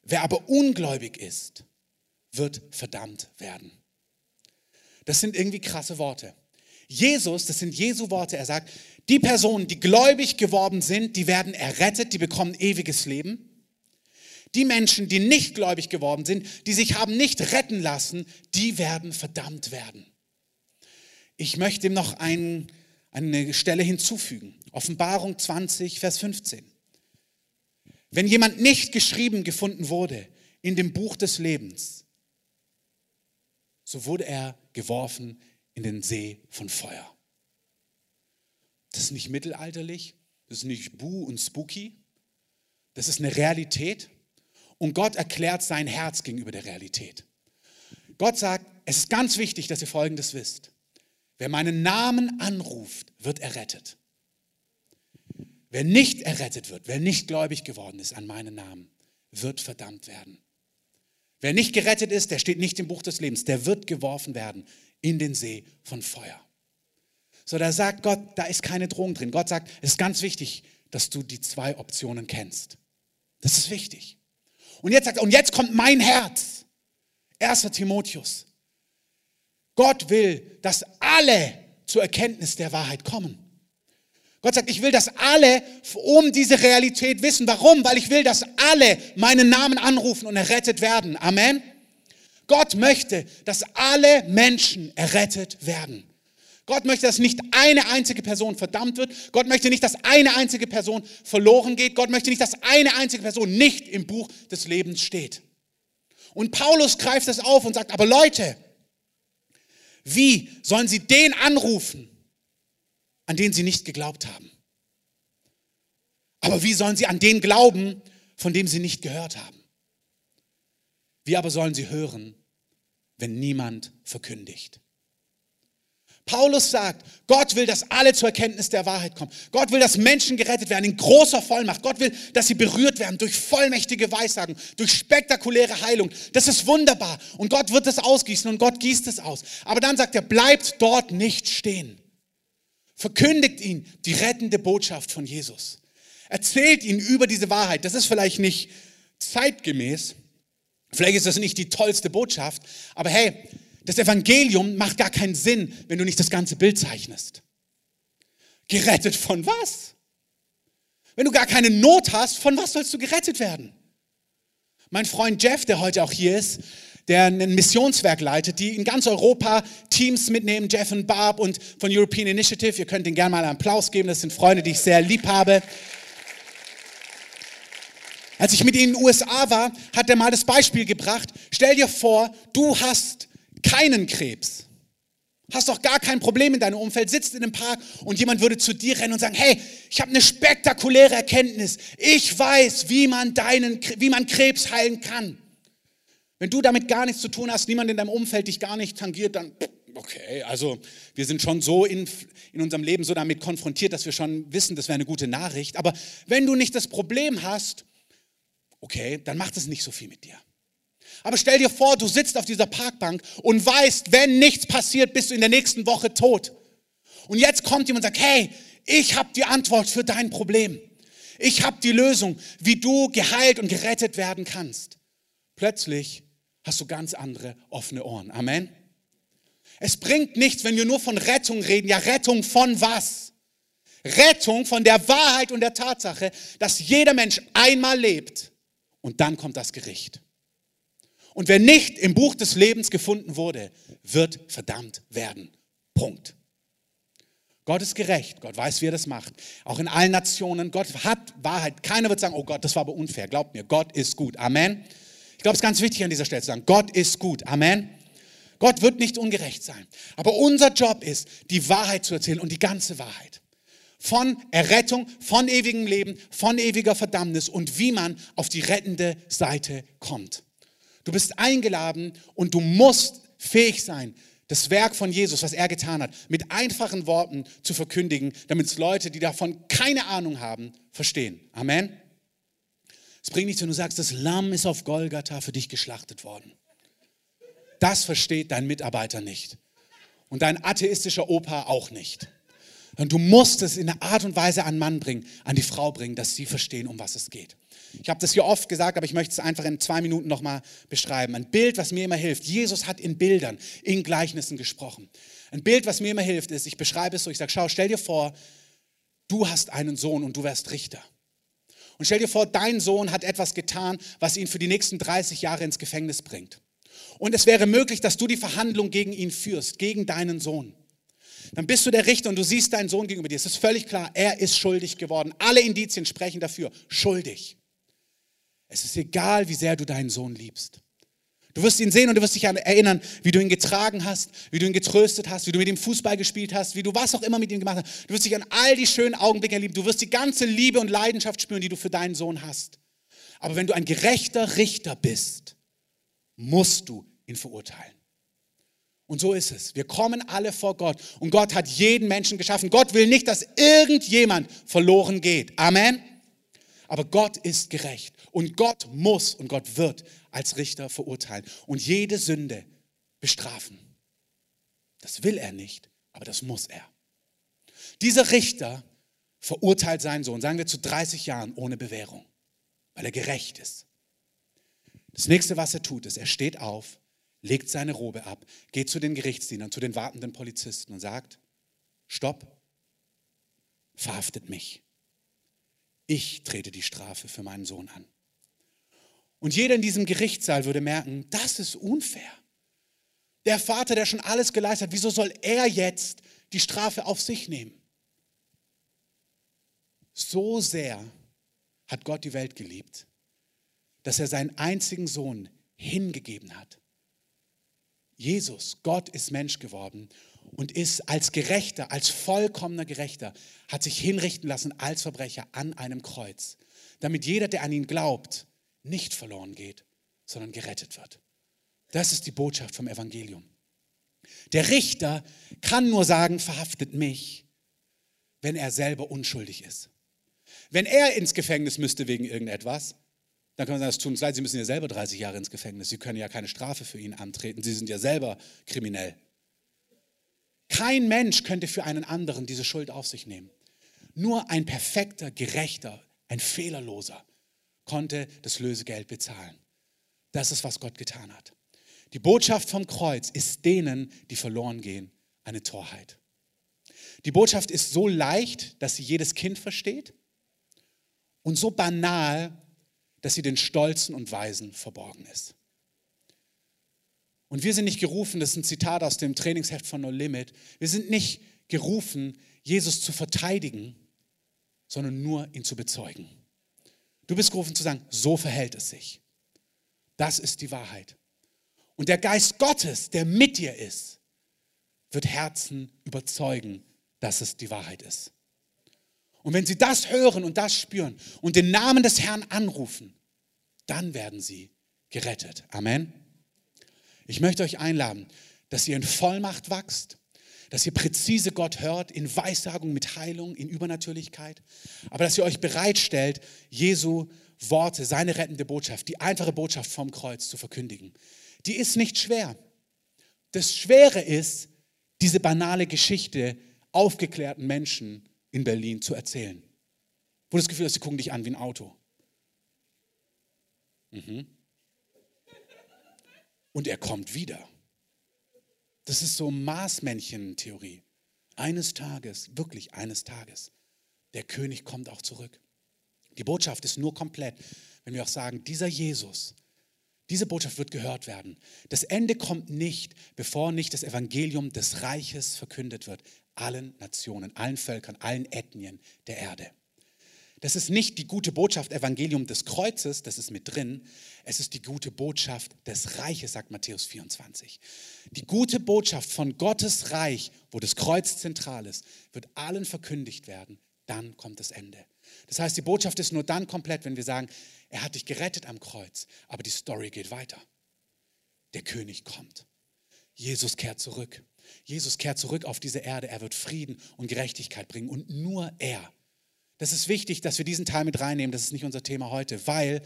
Wer aber ungläubig ist, wird verdammt werden. Das sind irgendwie krasse Worte. Jesus, das sind Jesu Worte, er sagt, die Personen, die gläubig geworden sind, die werden errettet, die bekommen ewiges Leben. Die Menschen, die nicht gläubig geworden sind, die sich haben nicht retten lassen, die werden verdammt werden. Ich möchte ihm noch ein, eine Stelle hinzufügen. Offenbarung 20, Vers 15. Wenn jemand nicht geschrieben gefunden wurde in dem Buch des Lebens, so wurde er geworfen in den See von Feuer. Das ist nicht mittelalterlich, das ist nicht buh und spooky, das ist eine Realität und Gott erklärt sein Herz gegenüber der Realität. Gott sagt, es ist ganz wichtig, dass ihr Folgendes wisst. Wer meinen Namen anruft, wird errettet. Wer nicht errettet wird, wer nicht gläubig geworden ist an meinen Namen, wird verdammt werden. Wer nicht gerettet ist, der steht nicht im Buch des Lebens, der wird geworfen werden in den See von Feuer. So, da sagt Gott, da ist keine Drohung drin. Gott sagt, es ist ganz wichtig, dass du die zwei Optionen kennst. Das ist wichtig. Und jetzt sagt er, und jetzt kommt mein Herz. 1. Timotheus. Gott will, dass alle zur Erkenntnis der Wahrheit kommen. Gott sagt, ich will, dass alle um diese Realität wissen. Warum? Weil ich will, dass alle meinen Namen anrufen und errettet werden. Amen. Gott möchte, dass alle Menschen errettet werden. Gott möchte, dass nicht eine einzige Person verdammt wird. Gott möchte nicht, dass eine einzige Person verloren geht. Gott möchte nicht, dass eine einzige Person nicht im Buch des Lebens steht. Und Paulus greift es auf und sagt, aber Leute, wie sollen sie den anrufen, an den sie nicht geglaubt haben? Aber wie sollen sie an den glauben, von dem sie nicht gehört haben? Wie aber sollen sie hören, wenn niemand verkündigt? Paulus sagt, Gott will, dass alle zur Erkenntnis der Wahrheit kommen. Gott will, dass Menschen gerettet werden in großer Vollmacht. Gott will, dass sie berührt werden durch vollmächtige Weissagen, durch spektakuläre Heilung. Das ist wunderbar. Und Gott wird es ausgießen und Gott gießt es aus. Aber dann sagt er, bleibt dort nicht stehen. Verkündigt ihn die rettende Botschaft von Jesus. Erzählt ihn über diese Wahrheit. Das ist vielleicht nicht zeitgemäß. Vielleicht ist das nicht die tollste Botschaft. Aber hey, das Evangelium macht gar keinen Sinn, wenn du nicht das ganze Bild zeichnest. Gerettet von was? Wenn du gar keine Not hast, von was sollst du gerettet werden? Mein Freund Jeff, der heute auch hier ist, der ein Missionswerk leitet, die in ganz Europa Teams mitnehmen, Jeff und Barb und von European Initiative. Ihr könnt ihnen gerne mal einen Applaus geben, das sind Freunde, die ich sehr lieb habe. Als ich mit ihnen in den USA war, hat er mal das Beispiel gebracht. Stell dir vor, du hast keinen Krebs. Hast doch gar kein Problem in deinem Umfeld, sitzt in einem Park und jemand würde zu dir rennen und sagen, hey, ich habe eine spektakuläre Erkenntnis. Ich weiß, wie man, deinen, wie man Krebs heilen kann. Wenn du damit gar nichts zu tun hast, niemand in deinem Umfeld dich gar nicht tangiert, dann, okay, also wir sind schon so in, in unserem Leben so damit konfrontiert, dass wir schon wissen, das wäre eine gute Nachricht. Aber wenn du nicht das Problem hast, okay, dann macht es nicht so viel mit dir. Aber stell dir vor, du sitzt auf dieser Parkbank und weißt, wenn nichts passiert, bist du in der nächsten Woche tot. Und jetzt kommt jemand und sagt, hey, ich habe die Antwort für dein Problem. Ich habe die Lösung, wie du geheilt und gerettet werden kannst. Plötzlich hast du ganz andere offene Ohren. Amen. Es bringt nichts, wenn wir nur von Rettung reden. Ja, Rettung von was? Rettung von der Wahrheit und der Tatsache, dass jeder Mensch einmal lebt und dann kommt das Gericht. Und wer nicht im Buch des Lebens gefunden wurde, wird verdammt werden. Punkt. Gott ist gerecht. Gott weiß, wie er das macht. Auch in allen Nationen. Gott hat Wahrheit. Keiner wird sagen, oh Gott, das war aber unfair. Glaubt mir, Gott ist gut. Amen. Ich glaube, es ist ganz wichtig an dieser Stelle zu sagen, Gott ist gut. Amen. Gott wird nicht ungerecht sein. Aber unser Job ist, die Wahrheit zu erzählen und die ganze Wahrheit. Von Errettung, von ewigem Leben, von ewiger Verdammnis und wie man auf die rettende Seite kommt. Du bist eingeladen und du musst fähig sein, das Werk von Jesus, was er getan hat, mit einfachen Worten zu verkündigen, damit es Leute, die davon keine Ahnung haben, verstehen. Amen. Es bringt nichts, wenn du sagst, das Lamm ist auf Golgatha für dich geschlachtet worden. Das versteht dein Mitarbeiter nicht. Und dein atheistischer Opa auch nicht. Und du musst es in einer Art und Weise an Mann bringen, an die Frau bringen, dass sie verstehen, um was es geht. Ich habe das hier oft gesagt, aber ich möchte es einfach in zwei Minuten nochmal beschreiben. Ein Bild, was mir immer hilft. Jesus hat in Bildern, in Gleichnissen gesprochen. Ein Bild, was mir immer hilft, ist, ich beschreibe es so, ich sage, schau, stell dir vor, du hast einen Sohn und du wärst Richter. Und stell dir vor, dein Sohn hat etwas getan, was ihn für die nächsten 30 Jahre ins Gefängnis bringt. Und es wäre möglich, dass du die Verhandlung gegen ihn führst, gegen deinen Sohn. Dann bist du der Richter und du siehst deinen Sohn gegenüber dir. Es ist völlig klar, er ist schuldig geworden. Alle Indizien sprechen dafür. Schuldig. Es ist egal, wie sehr du deinen Sohn liebst. Du wirst ihn sehen und du wirst dich erinnern, wie du ihn getragen hast, wie du ihn getröstet hast, wie du mit ihm Fußball gespielt hast, wie du was auch immer mit ihm gemacht hast. Du wirst dich an all die schönen Augenblicke erleben. Du wirst die ganze Liebe und Leidenschaft spüren, die du für deinen Sohn hast. Aber wenn du ein gerechter Richter bist, musst du ihn verurteilen. Und so ist es. Wir kommen alle vor Gott und Gott hat jeden Menschen geschaffen. Gott will nicht, dass irgendjemand verloren geht. Amen. Aber Gott ist gerecht und Gott muss und Gott wird als Richter verurteilen und jede Sünde bestrafen. Das will er nicht, aber das muss er. Dieser Richter verurteilt seinen Sohn, sagen wir zu 30 Jahren ohne Bewährung, weil er gerecht ist. Das nächste, was er tut, ist, er steht auf, legt seine Robe ab, geht zu den Gerichtsdienern, zu den wartenden Polizisten und sagt, stopp, verhaftet mich. Ich trete die Strafe für meinen Sohn an. Und jeder in diesem Gerichtssaal würde merken, das ist unfair. Der Vater, der schon alles geleistet hat, wieso soll er jetzt die Strafe auf sich nehmen? So sehr hat Gott die Welt geliebt, dass er seinen einzigen Sohn hingegeben hat. Jesus, Gott ist Mensch geworden und ist als Gerechter, als vollkommener Gerechter, hat sich hinrichten lassen als Verbrecher an einem Kreuz, damit jeder, der an ihn glaubt, nicht verloren geht, sondern gerettet wird. Das ist die Botschaft vom Evangelium. Der Richter kann nur sagen, verhaftet mich, wenn er selber unschuldig ist. Wenn er ins Gefängnis müsste wegen irgendetwas, dann kann man sagen, es tut uns leid, Sie müssen ja selber 30 Jahre ins Gefängnis. Sie können ja keine Strafe für ihn antreten. Sie sind ja selber kriminell. Kein Mensch könnte für einen anderen diese Schuld auf sich nehmen. Nur ein perfekter, gerechter, ein fehlerloser konnte das Lösegeld bezahlen. Das ist, was Gott getan hat. Die Botschaft vom Kreuz ist denen, die verloren gehen, eine Torheit. Die Botschaft ist so leicht, dass sie jedes Kind versteht und so banal, dass sie den Stolzen und Weisen verborgen ist. Und wir sind nicht gerufen, das ist ein Zitat aus dem Trainingsheft von No Limit, wir sind nicht gerufen, Jesus zu verteidigen, sondern nur ihn zu bezeugen. Du bist gerufen zu sagen, so verhält es sich. Das ist die Wahrheit. Und der Geist Gottes, der mit dir ist, wird Herzen überzeugen, dass es die Wahrheit ist. Und wenn sie das hören und das spüren und den Namen des Herrn anrufen, dann werden sie gerettet. Amen. Ich möchte euch einladen, dass ihr in Vollmacht wachst, dass ihr präzise Gott hört, in Weissagung mit Heilung, in Übernatürlichkeit, aber dass ihr euch bereitstellt, Jesu Worte, seine rettende Botschaft, die einfache Botschaft vom Kreuz zu verkündigen. Die ist nicht schwer. Das Schwere ist, diese banale Geschichte aufgeklärten Menschen in Berlin zu erzählen. Wo das Gefühl hast, sie gucken dich an wie ein Auto. Mhm. Und er kommt wieder. Das ist so Maßmännchen-Theorie. Eines Tages, wirklich eines Tages, der König kommt auch zurück. Die Botschaft ist nur komplett, wenn wir auch sagen, dieser Jesus, diese Botschaft wird gehört werden. Das Ende kommt nicht, bevor nicht das Evangelium des Reiches verkündet wird. Allen Nationen, allen Völkern, allen Ethnien der Erde. Das ist nicht die gute Botschaft Evangelium des Kreuzes, das ist mit drin. Es ist die gute Botschaft des Reiches, sagt Matthäus 24. Die gute Botschaft von Gottes Reich, wo das Kreuz zentral ist, wird allen verkündigt werden. Dann kommt das Ende. Das heißt, die Botschaft ist nur dann komplett, wenn wir sagen, er hat dich gerettet am Kreuz, aber die Story geht weiter. Der König kommt. Jesus kehrt zurück. Jesus kehrt zurück auf diese Erde. Er wird Frieden und Gerechtigkeit bringen und nur er das ist wichtig, dass wir diesen Teil mit reinnehmen. Das ist nicht unser Thema heute, weil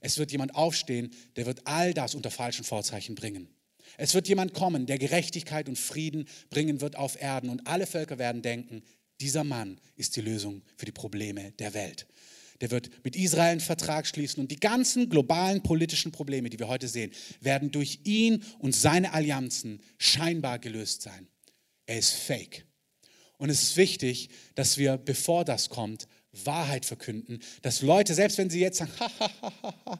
es wird jemand aufstehen, der wird all das unter falschen Vorzeichen bringen. Es wird jemand kommen, der Gerechtigkeit und Frieden bringen wird auf Erden und alle Völker werden denken, dieser Mann ist die Lösung für die Probleme der Welt. Der wird mit Israel einen Vertrag schließen und die ganzen globalen politischen Probleme, die wir heute sehen, werden durch ihn und seine Allianzen scheinbar gelöst sein. Er ist fake. Und es ist wichtig, dass wir, bevor das kommt, Wahrheit verkünden, dass Leute, selbst wenn sie jetzt sagen, ha,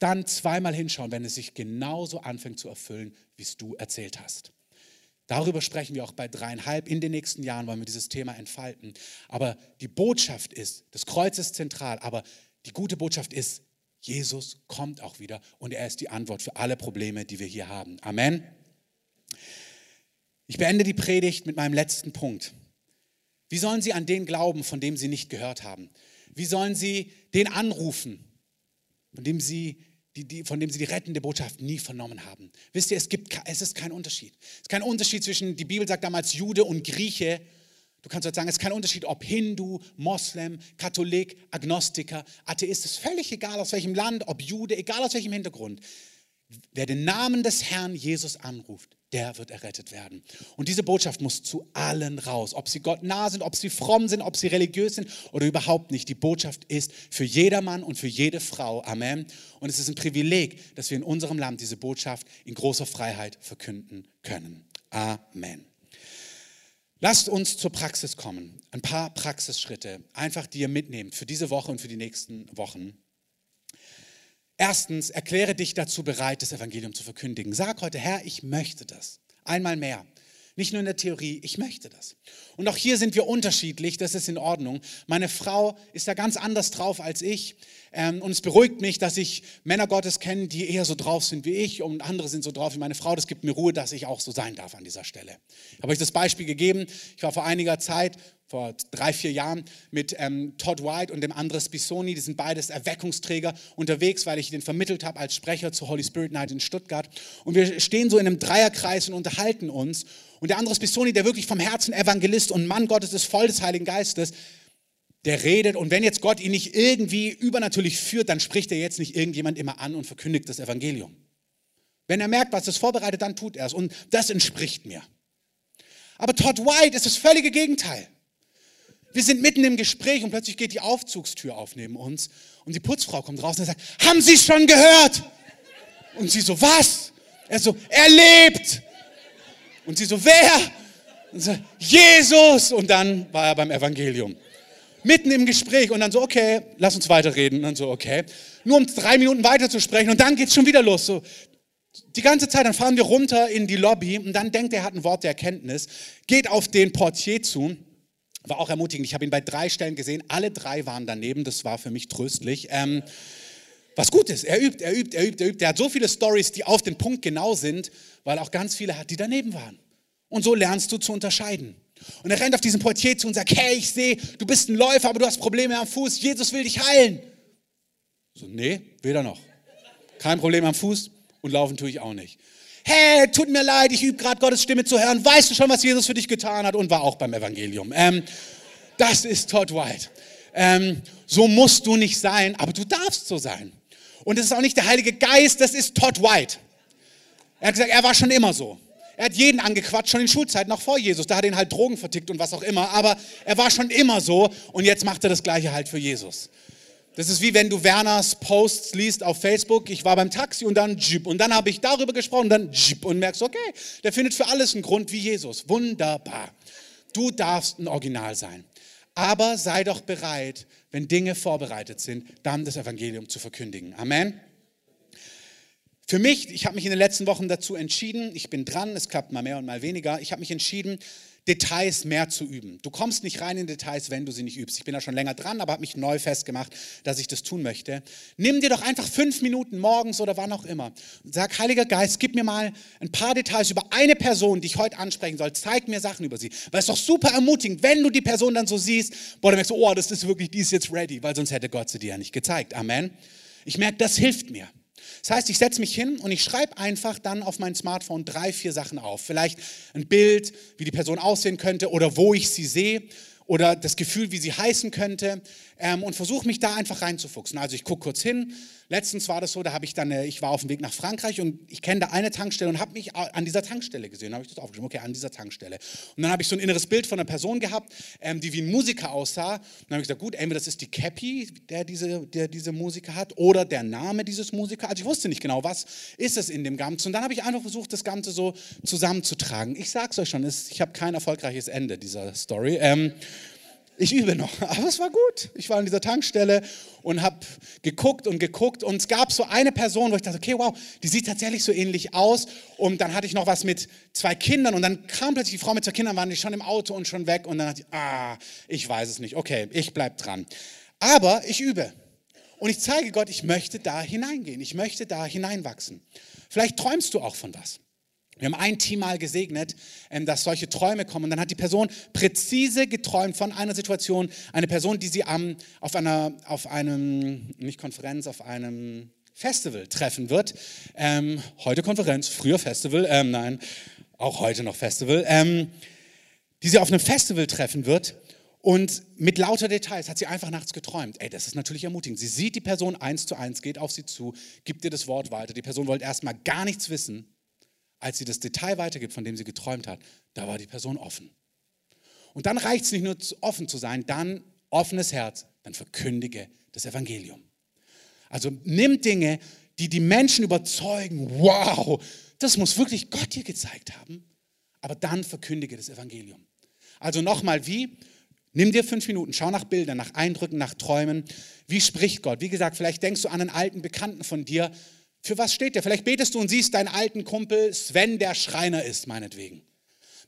dann zweimal hinschauen, wenn es sich genauso anfängt zu erfüllen, wie es du erzählt hast. Darüber sprechen wir auch bei dreieinhalb. In den nächsten Jahren wollen wir dieses Thema entfalten. Aber die Botschaft ist, das Kreuz ist zentral, aber die gute Botschaft ist, Jesus kommt auch wieder und er ist die Antwort für alle Probleme, die wir hier haben. Amen. Ich beende die Predigt mit meinem letzten Punkt. Wie sollen Sie an den glauben, von dem Sie nicht gehört haben? Wie sollen Sie den anrufen, von dem Sie die, die, von dem Sie die rettende Botschaft nie vernommen haben? Wisst ihr, es, gibt, es ist kein Unterschied. Es ist kein Unterschied zwischen, die Bibel sagt damals Jude und Grieche. Du kannst jetzt sagen, es ist kein Unterschied, ob Hindu, Moslem, Katholik, Agnostiker, Atheist, es ist völlig egal aus welchem Land, ob Jude, egal aus welchem Hintergrund. Wer den Namen des Herrn Jesus anruft, der wird errettet werden. Und diese Botschaft muss zu allen raus, ob sie Gott nah sind, ob sie fromm sind, ob sie religiös sind oder überhaupt nicht. Die Botschaft ist für jedermann und für jede Frau. Amen. Und es ist ein Privileg, dass wir in unserem Land diese Botschaft in großer Freiheit verkünden können. Amen. Lasst uns zur Praxis kommen. Ein paar Praxisschritte, einfach die ihr mitnehmt für diese Woche und für die nächsten Wochen. Erstens, erkläre dich dazu bereit, das Evangelium zu verkündigen. Sag heute, Herr, ich möchte das. Einmal mehr. Nicht nur in der Theorie, ich möchte das. Und auch hier sind wir unterschiedlich, das ist in Ordnung. Meine Frau ist da ganz anders drauf als ich. Ähm, und es beruhigt mich, dass ich Männer Gottes kenne, die eher so drauf sind wie ich und andere sind so drauf wie meine Frau. Das gibt mir Ruhe, dass ich auch so sein darf an dieser Stelle. Ich habe euch das Beispiel gegeben. Ich war vor einiger Zeit vor drei, vier Jahren mit ähm, Todd White und dem Andres Bisoni, die sind beides Erweckungsträger unterwegs, weil ich den vermittelt habe als Sprecher zur Holy Spirit Night in Stuttgart. Und wir stehen so in einem Dreierkreis und unterhalten uns. Und der Andres Bisoni, der wirklich vom Herzen Evangelist und Mann Gottes ist, voll des Heiligen Geistes, der redet. Und wenn jetzt Gott ihn nicht irgendwie übernatürlich führt, dann spricht er jetzt nicht irgendjemand immer an und verkündigt das Evangelium. Wenn er merkt, was das vorbereitet, dann tut er es. Und das entspricht mir. Aber Todd White ist das völlige Gegenteil. Wir sind mitten im Gespräch und plötzlich geht die Aufzugstür auf neben uns und die Putzfrau kommt raus und sagt, haben Sie es schon gehört? Und sie so, was? Er so, er lebt. Und sie so, wer? Und so, Jesus. Und dann war er beim Evangelium. Mitten im Gespräch und dann so, okay, lass uns weiterreden. Und dann so, okay. Nur um drei Minuten weiter zu sprechen und dann geht es schon wieder los. So, die ganze Zeit, dann fahren wir runter in die Lobby und dann denkt er, hat ein Wort der Erkenntnis, geht auf den Portier zu war auch ermutigend. Ich habe ihn bei drei Stellen gesehen. Alle drei waren daneben. Das war für mich tröstlich. Ähm, was gut ist. Er übt, er übt, er übt, er übt. Er hat so viele Stories, die auf den Punkt genau sind, weil auch ganz viele hat, die daneben waren. Und so lernst du zu unterscheiden. Und er rennt auf diesen Portier zu und sagt, hey, ich sehe, du bist ein Läufer, aber du hast Probleme am Fuß. Jesus will dich heilen. So, nee, weder noch. Kein Problem am Fuß und laufen tue ich auch nicht. Hey, tut mir leid, ich übe gerade Gottes Stimme zu hören. Weißt du schon, was Jesus für dich getan hat? Und war auch beim Evangelium. Ähm, das ist Todd White. Ähm, so musst du nicht sein, aber du darfst so sein. Und es ist auch nicht der Heilige Geist, das ist Todd White. Er hat gesagt, er war schon immer so. Er hat jeden angequatscht, schon in Schulzeiten, noch vor Jesus. Da hat ihn halt Drogen vertickt und was auch immer. Aber er war schon immer so und jetzt macht er das Gleiche halt für Jesus. Das ist wie wenn du Werners Posts liest auf Facebook, ich war beim Taxi und dann Jeep. Und dann habe ich darüber gesprochen, dann Jeep. Und merkst, okay, der findet für alles einen Grund wie Jesus. Wunderbar. Du darfst ein Original sein. Aber sei doch bereit, wenn Dinge vorbereitet sind, dann das Evangelium zu verkündigen. Amen. Für mich, ich habe mich in den letzten Wochen dazu entschieden, ich bin dran, es klappt mal mehr und mal weniger, ich habe mich entschieden, Details mehr zu üben. Du kommst nicht rein in Details, wenn du sie nicht übst. Ich bin da schon länger dran, aber habe mich neu festgemacht, dass ich das tun möchte. Nimm dir doch einfach fünf Minuten morgens oder wann auch immer. Sag, Heiliger Geist, gib mir mal ein paar Details über eine Person, die ich heute ansprechen soll. Zeig mir Sachen über sie. Weil es ist doch super ermutigend, wenn du die Person dann so siehst, boah, dann merkst du, oh, das ist wirklich, die ist jetzt ready, weil sonst hätte Gott sie dir ja nicht gezeigt. Amen. Ich merke, das hilft mir. Das heißt, ich setze mich hin und ich schreibe einfach dann auf mein Smartphone drei, vier Sachen auf. Vielleicht ein Bild, wie die Person aussehen könnte oder wo ich sie sehe oder das Gefühl, wie sie heißen könnte ähm, und versuche mich da einfach reinzufuchsen. Also ich gucke kurz hin. Letztens war das so, da habe ich dann, äh, ich war auf dem Weg nach Frankreich und ich kenne da eine Tankstelle und habe mich an dieser Tankstelle gesehen. Habe ich das aufgeschrieben, okay, an dieser Tankstelle. Und dann habe ich so ein inneres Bild von einer Person gehabt, ähm, die wie ein Musiker aussah. Und dann habe ich gesagt, gut, entweder das ist die Cappy, der diese, der diese Musiker hat, oder der Name dieses Musikers. Also ich wusste nicht genau, was ist es in dem Ganzen. Und dann habe ich einfach versucht, das Ganze so zusammenzutragen. Ich sage es euch schon, ich habe kein erfolgreiches Ende dieser Story. Ähm, ich übe noch, (laughs) aber es war gut. Ich war an dieser Tankstelle und habe geguckt und geguckt und es gab so eine Person, wo ich dachte, okay, wow, die sieht tatsächlich so ähnlich aus. Und dann hatte ich noch was mit zwei Kindern und dann kam plötzlich die Frau mit zwei Kindern, waren die schon im Auto und schon weg und dann dachte ich, ah, ich weiß es nicht. Okay, ich bleib dran. Aber ich übe und ich zeige Gott, ich möchte da hineingehen, ich möchte da hineinwachsen. Vielleicht träumst du auch von was. Wir haben ein Team mal gesegnet, ähm, dass solche Träume kommen. Und dann hat die Person präzise geträumt von einer Situation, eine Person, die sie am, auf, einer, auf einem, nicht Konferenz, auf einem Festival treffen wird. Ähm, heute Konferenz, früher Festival, ähm, nein, auch heute noch Festival, ähm, die sie auf einem Festival treffen wird. Und mit lauter Details hat sie einfach nachts geträumt. Ey, das ist natürlich ermutigend. Sie sieht die Person eins zu eins, geht auf sie zu, gibt ihr das Wort weiter. Die Person wollte erstmal gar nichts wissen als sie das Detail weitergibt, von dem sie geträumt hat, da war die Person offen. Und dann reicht es nicht nur offen zu sein, dann offenes Herz, dann verkündige das Evangelium. Also nimm Dinge, die die Menschen überzeugen, wow, das muss wirklich Gott dir gezeigt haben, aber dann verkündige das Evangelium. Also nochmal, wie? Nimm dir fünf Minuten, schau nach Bildern, nach Eindrücken, nach Träumen. Wie spricht Gott? Wie gesagt, vielleicht denkst du an einen alten Bekannten von dir. Für was steht der? Vielleicht betest du und siehst deinen alten Kumpel Sven, der Schreiner ist, meinetwegen.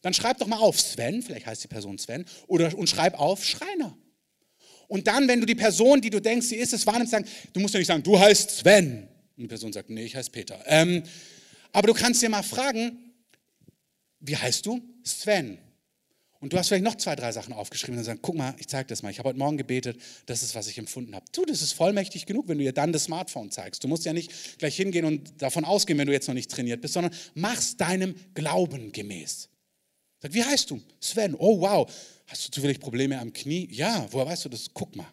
Dann schreib doch mal auf Sven, vielleicht heißt die Person Sven, oder, und schreib auf Schreiner. Und dann, wenn du die Person, die du denkst, sie ist es, wahrnimmst, sagen, du musst ja nicht sagen, du heißt Sven. Und die Person sagt, nee, ich heiße Peter. Ähm, aber du kannst dir mal fragen, wie heißt du? Sven. Und du hast vielleicht noch zwei, drei Sachen aufgeschrieben und dann sagst, guck mal, ich zeige das mal. Ich habe heute Morgen gebetet, das ist, was ich empfunden habe. Du, das ist vollmächtig genug, wenn du ihr dann das Smartphone zeigst. Du musst ja nicht gleich hingehen und davon ausgehen, wenn du jetzt noch nicht trainiert bist, sondern mach's deinem Glauben gemäß. Sag, wie heißt du? Sven. Oh, wow. Hast du zufällig Probleme am Knie? Ja, woher weißt du das? Guck mal.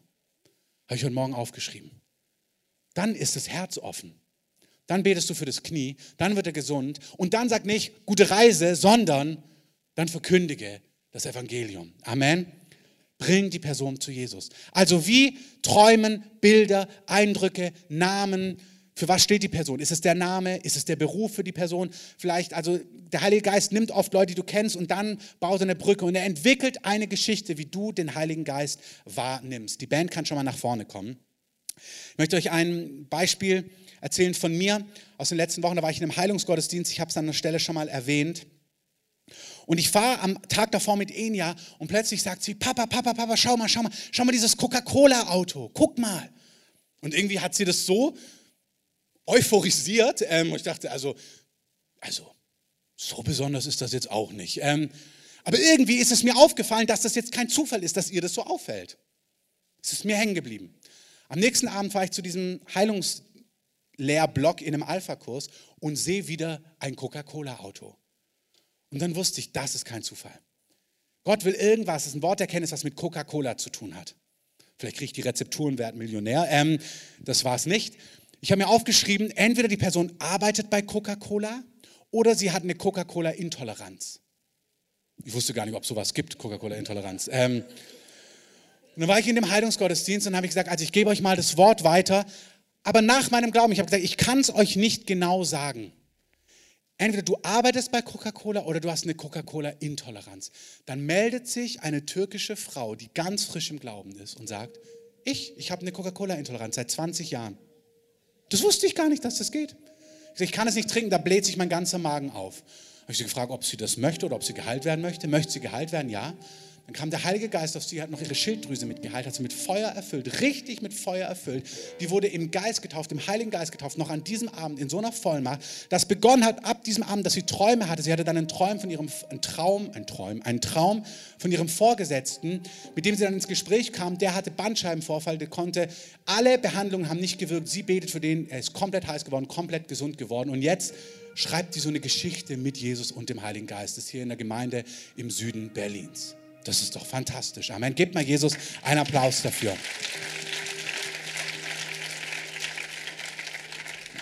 Habe ich heute Morgen aufgeschrieben. Dann ist das Herz offen. Dann betest du für das Knie, dann wird er gesund und dann sag nicht gute Reise, sondern dann verkündige das Evangelium. Amen. Bring die Person zu Jesus. Also wie Träumen, Bilder, Eindrücke, Namen, für was steht die Person? Ist es der Name? Ist es der Beruf für die Person? Vielleicht, also der Heilige Geist nimmt oft Leute, die du kennst und dann baut er eine Brücke und er entwickelt eine Geschichte, wie du den Heiligen Geist wahrnimmst. Die Band kann schon mal nach vorne kommen. Ich möchte euch ein Beispiel erzählen von mir aus den letzten Wochen. Da war ich in einem Heilungsgottesdienst. Ich habe es an der Stelle schon mal erwähnt. Und ich fahre am Tag davor mit Enya und plötzlich sagt sie, Papa, Papa, Papa, schau mal, schau mal, schau mal dieses Coca-Cola-Auto, guck mal. Und irgendwie hat sie das so euphorisiert. Ähm, und ich dachte, also, also, so besonders ist das jetzt auch nicht. Ähm, aber irgendwie ist es mir aufgefallen, dass das jetzt kein Zufall ist, dass ihr das so auffällt. Es ist mir hängen geblieben. Am nächsten Abend fahre ich zu diesem Heilungslehrblock in einem Alpha-Kurs und sehe wieder ein Coca-Cola-Auto. Und dann wusste ich, das ist kein Zufall. Gott will irgendwas, das ist ein Worterkenntnis, was mit Coca-Cola zu tun hat. Vielleicht kriege ich die Rezepturen, wert Millionär. Ähm, das war es nicht. Ich habe mir aufgeschrieben, entweder die Person arbeitet bei Coca-Cola oder sie hat eine Coca-Cola-Intoleranz. Ich wusste gar nicht, ob sowas gibt, Coca-Cola-Intoleranz. Ähm, und dann war ich in dem Heilungsgottesdienst und habe ich gesagt, also ich gebe euch mal das Wort weiter, aber nach meinem Glauben, ich habe gesagt, ich kann es euch nicht genau sagen. Entweder du arbeitest bei Coca-Cola oder du hast eine Coca-Cola-Intoleranz. Dann meldet sich eine türkische Frau, die ganz frisch im Glauben ist und sagt, ich, ich habe eine Coca-Cola-Intoleranz seit 20 Jahren. Das wusste ich gar nicht, dass das geht. Ich, ich kann es nicht trinken, da bläht sich mein ganzer Magen auf. Habe ich sie gefragt, ob sie das möchte oder ob sie geheilt werden möchte. Möchte sie geheilt werden? Ja. Dann kam der Heilige Geist auf sie, hat noch ihre Schilddrüse mitgeheilt, hat sie mit Feuer erfüllt, richtig mit Feuer erfüllt. Die wurde im Geist getauft, im Heiligen Geist getauft, noch an diesem Abend in so einer Vollmacht, das begonnen hat ab diesem Abend, dass sie Träume hatte. Sie hatte dann einen Traum von ihrem, einen Traum, ein Traum, einen Traum von ihrem Vorgesetzten, mit dem sie dann ins Gespräch kam. Der hatte Bandscheibenvorfall, der konnte, alle Behandlungen haben nicht gewirkt. Sie betet für den, er ist komplett heiß geworden, komplett gesund geworden. Und jetzt schreibt sie so eine Geschichte mit Jesus und dem Heiligen Geist. Das ist hier in der Gemeinde im Süden Berlins. Das ist doch fantastisch. Amen. Gebt mal Jesus einen Applaus dafür.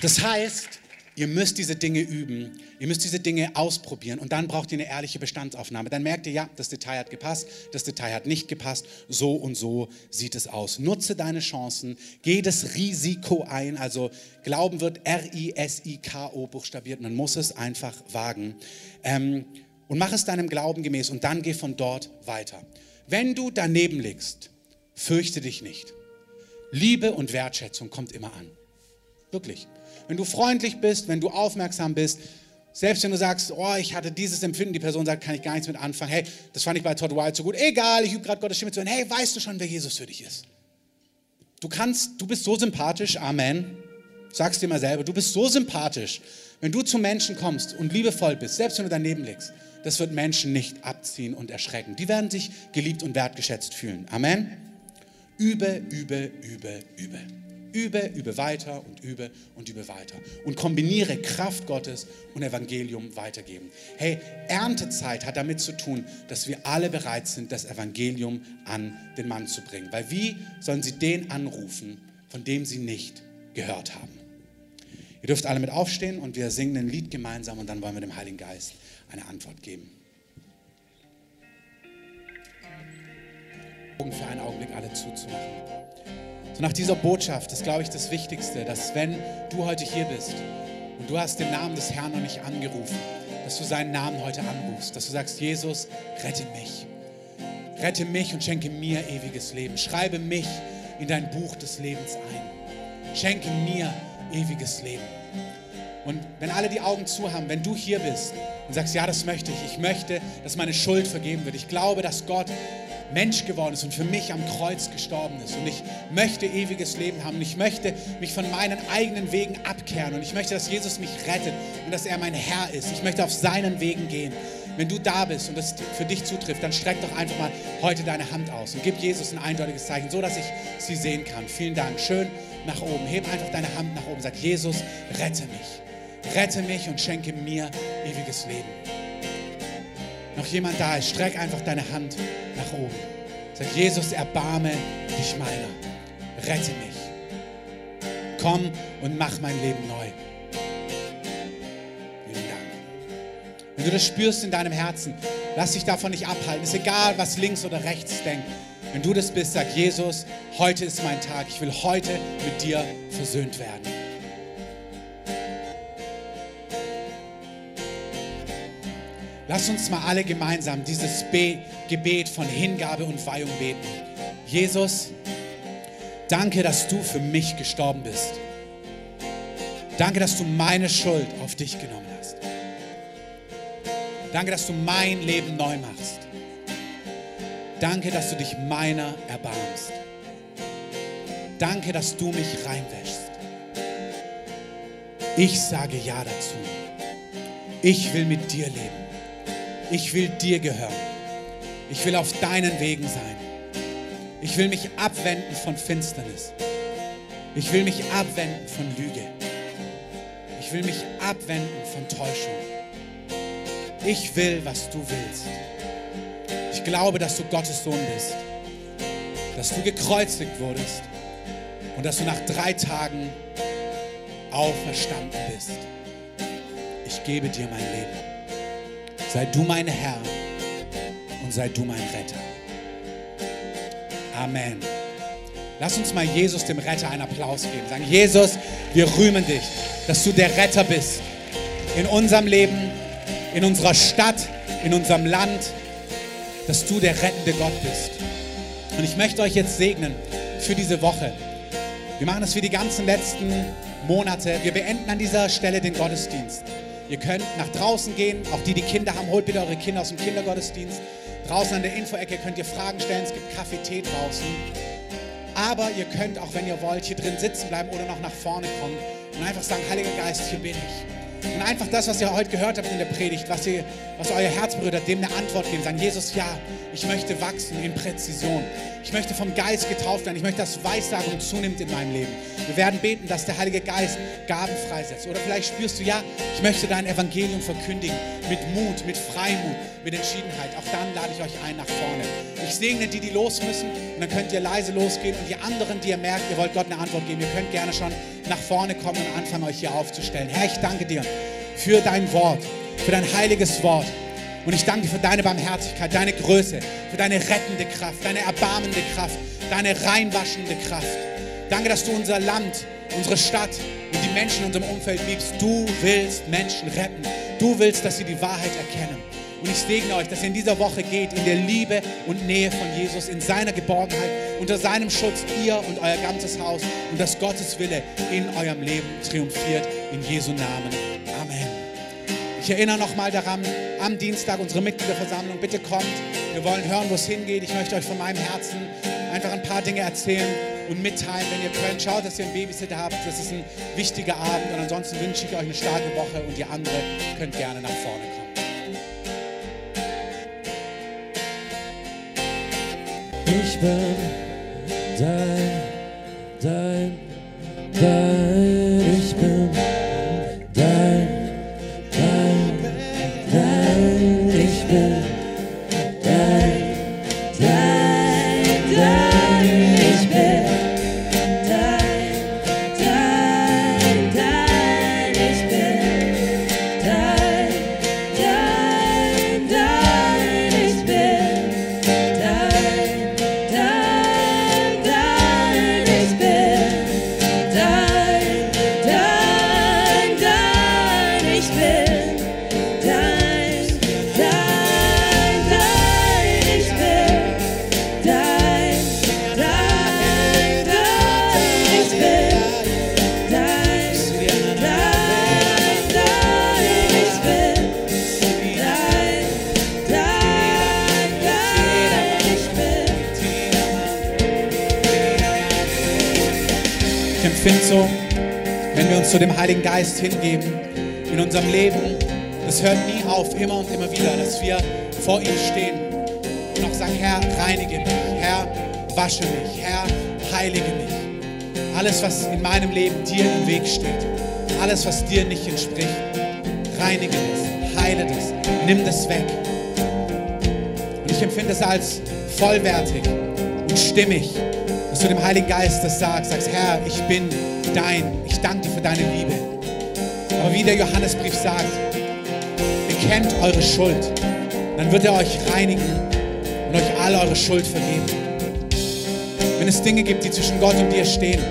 Das heißt, ihr müsst diese Dinge üben, ihr müsst diese Dinge ausprobieren und dann braucht ihr eine ehrliche Bestandsaufnahme. Dann merkt ihr, ja, das Detail hat gepasst, das Detail hat nicht gepasst, so und so sieht es aus. Nutze deine Chancen, geh das Risiko ein, also Glauben wird R-I-S-I-K-O buchstabiert, man muss es einfach wagen. Ähm, und mach es deinem Glauben gemäß und dann geh von dort weiter. Wenn du daneben liegst, fürchte dich nicht. Liebe und Wertschätzung kommt immer an. Wirklich. Wenn du freundlich bist, wenn du aufmerksam bist, selbst wenn du sagst, oh, ich hatte dieses Empfinden, die Person sagt, kann ich gar nichts mit anfangen. Hey, das fand ich bei Todd Wild so gut. Egal, ich übe gerade Gottes Stimme zu hören. Hey, weißt du schon, wer Jesus für dich ist? Du kannst, du bist so sympathisch, Amen. Sag's dir mal selber, du bist so sympathisch. Wenn du zu Menschen kommst und liebevoll bist, selbst wenn du daneben liegst, das wird Menschen nicht abziehen und erschrecken. Die werden sich geliebt und wertgeschätzt fühlen. Amen. Übe, übe, übe, übe. Übe, übe weiter und übe und übe weiter. Und kombiniere Kraft Gottes und Evangelium weitergeben. Hey, Erntezeit hat damit zu tun, dass wir alle bereit sind, das Evangelium an den Mann zu bringen. Weil wie sollen sie den anrufen, von dem sie nicht gehört haben? Ihr dürft alle mit aufstehen und wir singen ein Lied gemeinsam und dann wollen wir dem Heiligen Geist eine Antwort geben. Für einen Augenblick alle zuzumachen. So nach dieser Botschaft ist, glaube ich, das Wichtigste, dass wenn du heute hier bist und du hast den Namen des Herrn noch nicht angerufen, dass du seinen Namen heute anrufst, dass du sagst, Jesus, rette mich. Rette mich und schenke mir ewiges Leben. Schreibe mich in dein Buch des Lebens ein. Schenke mir ewiges Leben. Und wenn alle die Augen zu haben, wenn du hier bist und sagst, ja, das möchte ich, ich möchte, dass meine Schuld vergeben wird. Ich glaube, dass Gott Mensch geworden ist und für mich am Kreuz gestorben ist. Und ich möchte ewiges Leben haben. Und ich möchte mich von meinen eigenen Wegen abkehren. Und ich möchte, dass Jesus mich rettet und dass er mein Herr ist. Ich möchte auf seinen Wegen gehen. Wenn du da bist und das für dich zutrifft, dann streck doch einfach mal heute deine Hand aus und gib Jesus ein eindeutiges Zeichen, so dass ich sie sehen kann. Vielen Dank. Schön nach oben. Heb einfach deine Hand nach oben. Sag, Jesus, rette mich. Rette mich und schenke mir ewiges Leben. Noch jemand da ist, streck einfach deine Hand nach oben. Sag, Jesus, erbarme dich meiner. Rette mich. Komm und mach mein Leben neu. Wenn du das spürst in deinem Herzen, lass dich davon nicht abhalten. Ist egal, was links oder rechts denkt. Wenn du das bist, sag Jesus, heute ist mein Tag. Ich will heute mit dir versöhnt werden. Lass uns mal alle gemeinsam dieses Be Gebet von Hingabe und Weihung beten. Jesus, danke, dass du für mich gestorben bist. Danke, dass du meine Schuld auf dich genommen hast. Danke, dass du mein Leben neu machst. Danke, dass du dich meiner erbarmst. Danke, dass du mich reinwäschst. Ich sage Ja dazu. Ich will mit dir leben. Ich will dir gehören. Ich will auf deinen Wegen sein. Ich will mich abwenden von Finsternis. Ich will mich abwenden von Lüge. Ich will mich abwenden von Täuschung ich will, was du willst. Ich glaube, dass du Gottes Sohn bist, dass du gekreuzigt wurdest und dass du nach drei Tagen auferstanden bist. Ich gebe dir mein Leben. Sei du mein Herr und sei du mein Retter. Amen. Lass uns mal Jesus, dem Retter, einen Applaus geben. Sagen, Jesus, wir rühmen dich, dass du der Retter bist in unserem Leben in unserer Stadt, in unserem Land, dass du der rettende Gott bist. Und ich möchte euch jetzt segnen für diese Woche. Wir machen das für die ganzen letzten Monate. Wir beenden an dieser Stelle den Gottesdienst. Ihr könnt nach draußen gehen, auch die, die Kinder haben, holt bitte eure Kinder aus dem Kindergottesdienst. Draußen an der Infoecke könnt ihr Fragen stellen, es gibt Kaffee, Tee draußen. Aber ihr könnt auch, wenn ihr wollt, hier drin sitzen bleiben oder noch nach vorne kommen und einfach sagen, Heiliger Geist, hier bin ich. Und einfach das, was ihr heute gehört habt in der Predigt, was, ihr, was euer Herz berührt dem eine Antwort geben. Sagen, Jesus, ja, ich möchte wachsen in Präzision. Ich möchte vom Geist getauft werden. Ich möchte, dass Weissagung zunimmt in meinem Leben. Wir werden beten, dass der Heilige Geist Gaben freisetzt. Oder vielleicht spürst du, ja, ich möchte dein Evangelium verkündigen. Mit Mut, mit Freimut, mit Entschiedenheit. Auch dann lade ich euch ein nach vorne. Ich segne die, die los müssen. Und dann könnt ihr leise losgehen. Und die anderen, die ihr merkt, ihr wollt Gott eine Antwort geben, ihr könnt gerne schon nach vorne kommen und anfangen, euch hier aufzustellen. Herr, ich danke dir für dein Wort, für dein heiliges Wort. Und ich danke für deine Barmherzigkeit, deine Größe, für deine rettende Kraft, deine erbarmende Kraft, deine reinwaschende Kraft. Danke, dass du unser Land, unsere Stadt und die Menschen in unserem Umfeld liebst. Du willst Menschen retten. Du willst, dass sie die Wahrheit erkennen. Und ich segne euch, dass ihr in dieser Woche geht, in der Liebe und Nähe von Jesus, in seiner Geborgenheit, unter seinem Schutz, ihr und euer ganzes Haus und dass Gottes Wille in eurem Leben triumphiert. In Jesu Namen. Amen. Ich erinnere nochmal daran, am Dienstag unsere Mitgliederversammlung. Bitte kommt. Wir wollen hören, wo es hingeht. Ich möchte euch von meinem Herzen einfach ein paar Dinge erzählen und mitteilen, wenn ihr könnt. Schaut, dass ihr einen Babysitter habt. Das ist ein wichtiger Abend. Und ansonsten wünsche ich euch eine starke Woche und ihr andere könnt gerne nach vorne kommen. Ich dein, dein, zu dem Heiligen Geist hingeben, in unserem Leben, das hört nie auf, immer und immer wieder, dass wir vor ihm stehen und auch sagen, Herr, reinige mich, Herr, wasche mich, Herr, heilige mich. Alles, was in meinem Leben dir im Weg steht, alles, was dir nicht entspricht, reinige das, heile das, nimm das weg. Und ich empfinde es als vollwertig und stimmig, dass du dem Heiligen Geist das sagst, sagst, Herr, ich bin dein, ich danke dir für deine Liebe. Aber wie der Johannesbrief sagt, bekennt eure Schuld, dann wird er euch reinigen und euch all eure Schuld vergeben. Wenn es Dinge gibt, die zwischen Gott und dir stehen,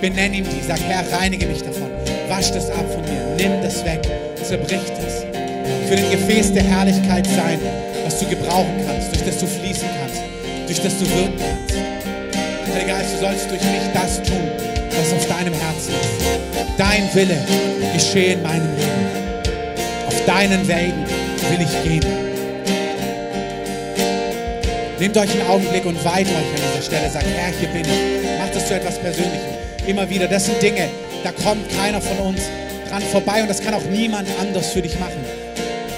benenn ihm die, sag, Herr, reinige mich davon, wasch das ab von mir, nimm das weg, zerbrich das. Will ein Gefäß der Herrlichkeit sein, was du gebrauchen kannst, durch das du fließen kannst, durch das du wirken kannst. Heiliger Geist, du sollst durch mich das tun, was auf deinem Herzen ist. Dein Wille geschehe in meinem Leben. Auf deinen Wegen will ich gehen. Nehmt euch einen Augenblick und weiht euch an dieser Stelle. Sagt, Herr, hier bin ich. Macht es zu etwas Persönlichem. Immer wieder. Das sind Dinge, da kommt keiner von uns dran vorbei und das kann auch niemand anders für dich machen.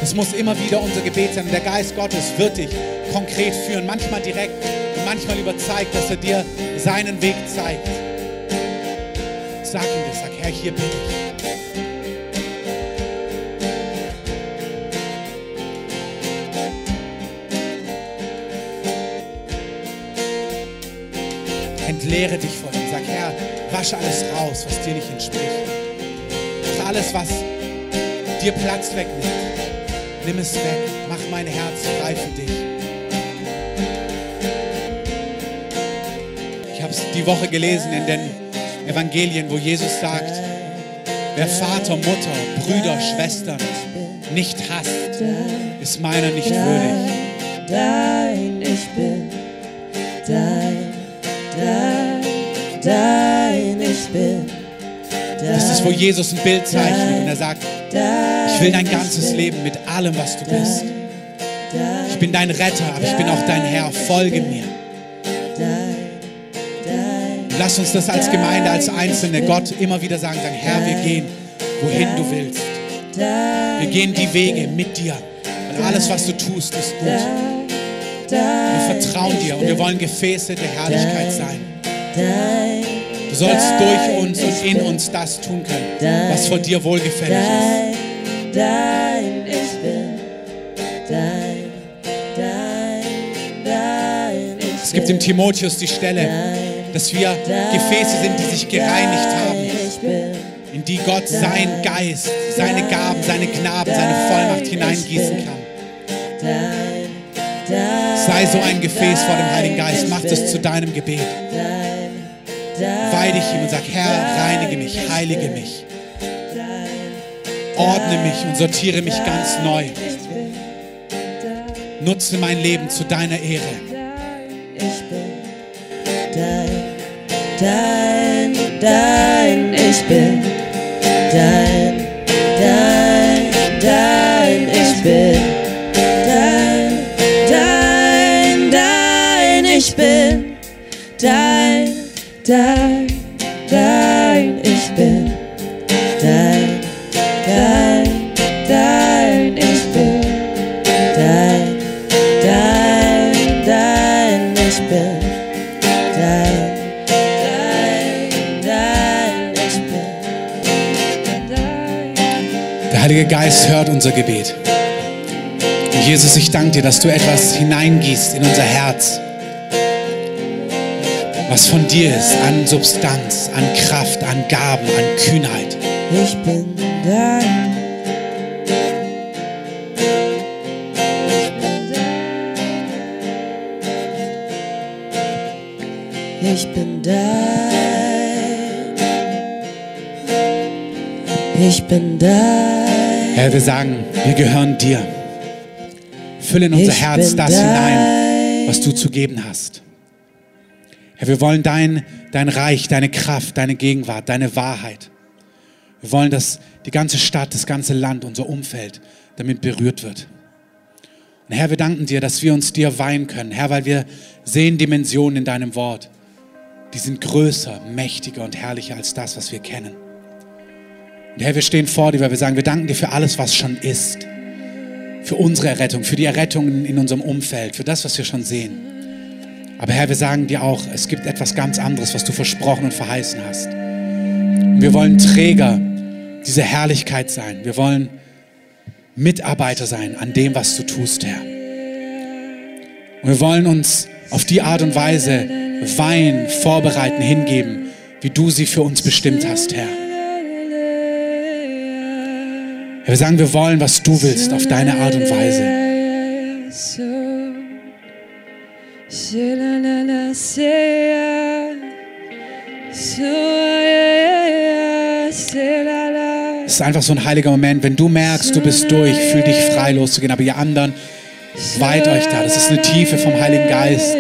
Das muss immer wieder unser Gebet sein. Und der Geist Gottes wird dich konkret führen. Manchmal direkt und manchmal überzeigt, dass er dir seinen Weg zeigt. Sag ihm das. Sag, Herr, hier bin ich. Entleere dich vor ihm. Sag, Herr, wasche alles raus, was dir nicht entspricht. Alles, was dir Platz wegnimmt. Nimm es weg. Mach mein Herz frei für dich. Die Woche gelesen in den Evangelien, wo Jesus sagt, wer Vater, Mutter, Brüder, Schwestern nicht hasst, ist meiner nicht würdig. Dein, ich bin dein, dein, dein, ich bin. Das ist, wo Jesus ein Bild zeichnet und er sagt, ich will dein ganzes Leben mit allem, was du bist. Ich bin dein Retter, aber ich bin auch dein Herr. Folge mir. Lass uns das als Gemeinde, als Einzelne Gott immer wieder sagen, sagen, Herr, wir gehen, wohin du willst. Wir gehen die Wege mit dir. Und alles, was du tust, ist gut. Wir vertrauen dir und wir wollen Gefäße der Herrlichkeit sein. Du sollst durch uns und in uns das tun können, was vor dir wohlgefällig ist. Dein, ich bin dein, dein, dein, Es gibt im Timotheus die Stelle, dass wir Gefäße sind, die sich gereinigt haben, ich in die Gott seinen Geist, seine Gaben, seine Gnaden, seine Vollmacht hineingießen kann. Sei so ein Gefäß vor dem Heiligen Geist. Mach das zu deinem Gebet. Weih dich ihm und sag, Herr, reinige mich, heilige mich, ordne mich und sortiere mich ganz neu. Nutze mein Leben zu deiner Ehre. ich bin dein, dein, dein, ich bin. Dein, dein, dein, ich bin. Dein, dein, dein, ich bin. Dein, dein, Der Heilige Geist hört unser Gebet. Und Jesus, ich danke dir, dass du etwas hineingießt in unser Herz, was von dir ist, an Substanz, an Kraft, an Gaben, an Kühnheit. Ich bin dein. Ich bin dein. Ich bin dein. Herr, wir sagen, wir gehören dir. Fülle in unser Ich Herz das hinein, was du zu geben hast. Herr, wir wollen dein, dein Reich, deine Kraft, deine Gegenwart, deine Wahrheit. Wir wollen, dass die ganze Stadt, das ganze Land, unser Umfeld damit berührt wird. Und Herr, wir danken dir, dass wir uns dir weihen können. Herr, weil wir sehen Dimensionen in deinem Wort, die sind größer, mächtiger und herrlicher als das, was wir kennen. Und Herr, wir stehen vor dir, weil wir sagen, wir danken dir für alles, was schon ist. Für unsere Errettung, für die Errettung in unserem Umfeld, für das, was wir schon sehen. Aber Herr, wir sagen dir auch, es gibt etwas ganz anderes, was du versprochen und verheißen hast. Und wir wollen Träger dieser Herrlichkeit sein. Wir wollen Mitarbeiter sein an dem, was du tust, Herr. Und wir wollen uns auf die Art und Weise Wein vorbereiten, hingeben, wie du sie für uns bestimmt hast, Herr. Wir sagen, wir wollen, was du willst, auf deine Art und Weise. Es ist einfach so ein heiliger Moment, wenn du merkst, du bist durch, fühl dich frei loszugehen, aber ihr anderen, weiht euch da. Das ist eine Tiefe vom Heiligen Geist.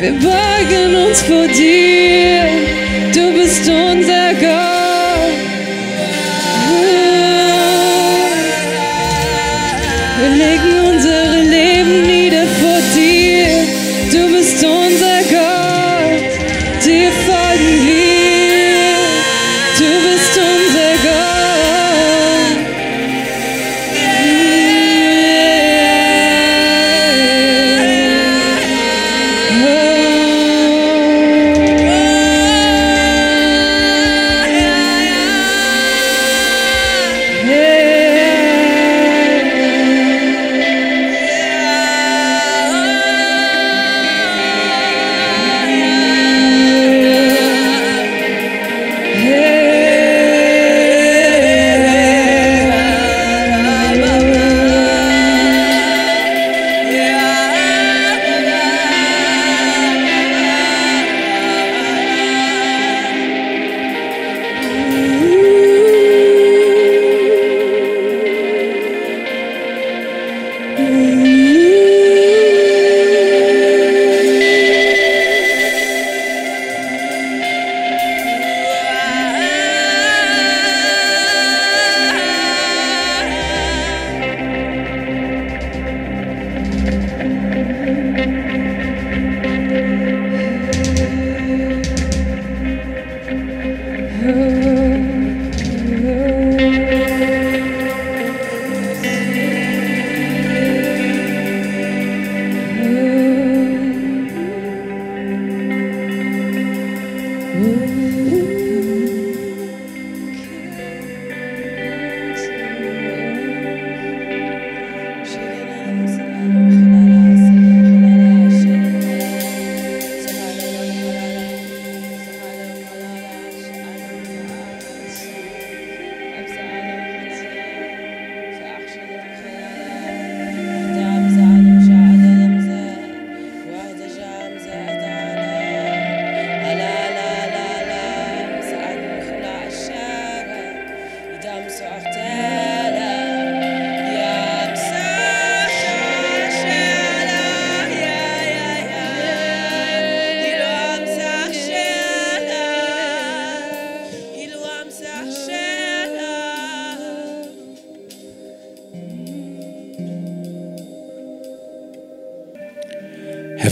Wir beugen uns vor dir, du bist unser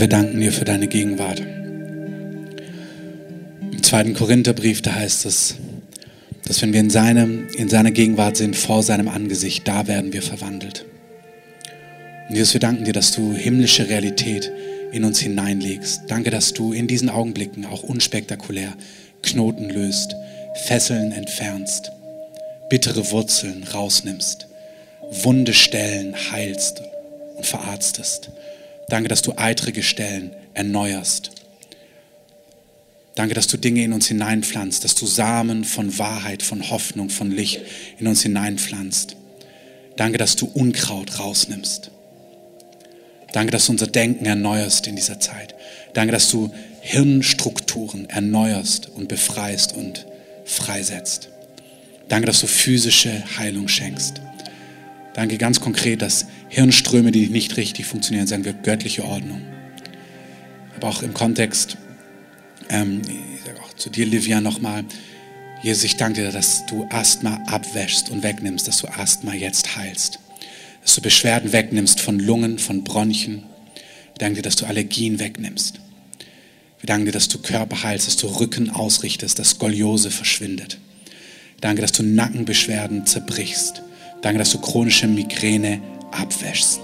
wir danken dir für deine Gegenwart. Im zweiten Korintherbrief, da heißt es, dass wenn wir in, seinem, in seiner Gegenwart sind, vor seinem Angesicht, da werden wir verwandelt. Und Jesus, wir danken dir, dass du himmlische Realität in uns hineinlegst. Danke, dass du in diesen Augenblicken auch unspektakulär Knoten löst, Fesseln entfernst, bittere Wurzeln rausnimmst, wunde Stellen heilst und verarztest. Danke, dass du eitrige Stellen erneuerst. Danke, dass du Dinge in uns hineinpflanzt, dass du Samen von Wahrheit, von Hoffnung, von Licht in uns hineinpflanzt. Danke, dass du Unkraut rausnimmst. Danke, dass du unser Denken erneuerst in dieser Zeit. Danke, dass du Hirnstrukturen erneuerst und befreist und freisetzt. Danke, dass du physische Heilung schenkst. Danke ganz konkret, dass Hirnströme, die nicht richtig funktionieren, sagen wir göttliche Ordnung. Aber auch im Kontext, ähm, ich sage auch zu dir, Livia, nochmal, Jesus, ich danke dir, dass du Asthma abwäschst und wegnimmst, dass du Asthma jetzt heilst dass du Beschwerden wegnimmst von Lungen, von Bronchien. Wir danken dir, dass du Allergien wegnimmst. Wir danken dir, dass du Körper heilst, dass du Rücken ausrichtest, dass Skoliose verschwindet. Danke, dass du Nackenbeschwerden zerbrichst. Danke, dass du chronische Migräne abwäschst.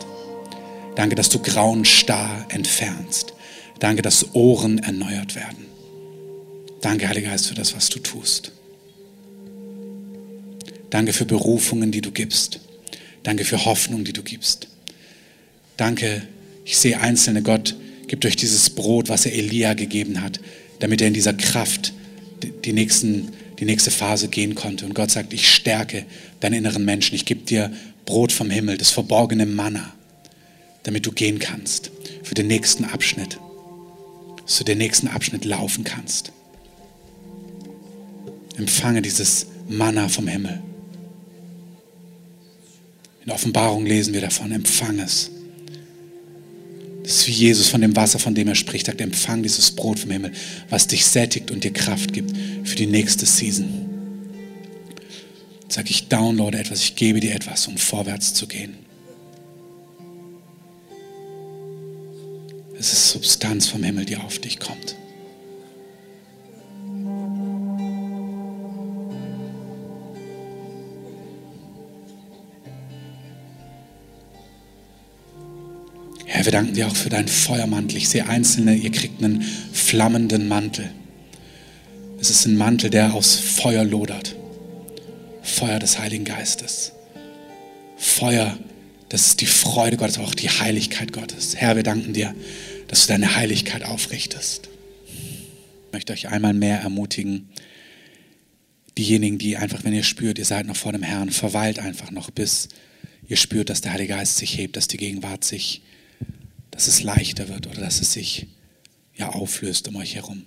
Danke, dass du grauen Star entfernst. Danke, dass Ohren erneuert werden. Danke, Heiliger Geist, für das, was du tust. Danke für Berufungen, die du gibst. Danke für Hoffnung, die du gibst. Danke, ich sehe Einzelne, Gott gibt euch dieses Brot, was er Elia gegeben hat, damit er in dieser Kraft die, nächsten, die nächste Phase gehen konnte. Und Gott sagt, ich stärke deinen inneren Menschen. Ich gebe dir Brot vom Himmel, das verborgene Manna, damit du gehen kannst für den nächsten Abschnitt, dass du den nächsten Abschnitt laufen kannst. Empfange dieses Manna vom Himmel. In Offenbarung lesen wir davon, empfang es. Das ist wie Jesus von dem Wasser, von dem er spricht, sagt, empfang dieses Brot vom Himmel, was dich sättigt und dir Kraft gibt für die nächste Season. Sag ich downloade etwas, ich gebe dir etwas, um vorwärts zu gehen. Es ist Substanz vom Himmel, die auf dich kommt. Herr, wir danken dir auch für deinen Feuermantel. Ich sehe Einzelne, ihr kriegt einen flammenden Mantel. Es ist ein Mantel, der aus Feuer lodert. Feuer des Heiligen Geistes. Feuer, das ist die Freude Gottes, aber auch die Heiligkeit Gottes. Herr, wir danken dir, dass du deine Heiligkeit aufrichtest. Ich möchte euch einmal mehr ermutigen, diejenigen, die einfach, wenn ihr spürt, ihr seid noch vor dem Herrn, verweilt einfach noch, bis ihr spürt, dass der Heilige Geist sich hebt, dass die Gegenwart sich hebt dass es leichter wird oder dass es sich ja auflöst um euch herum.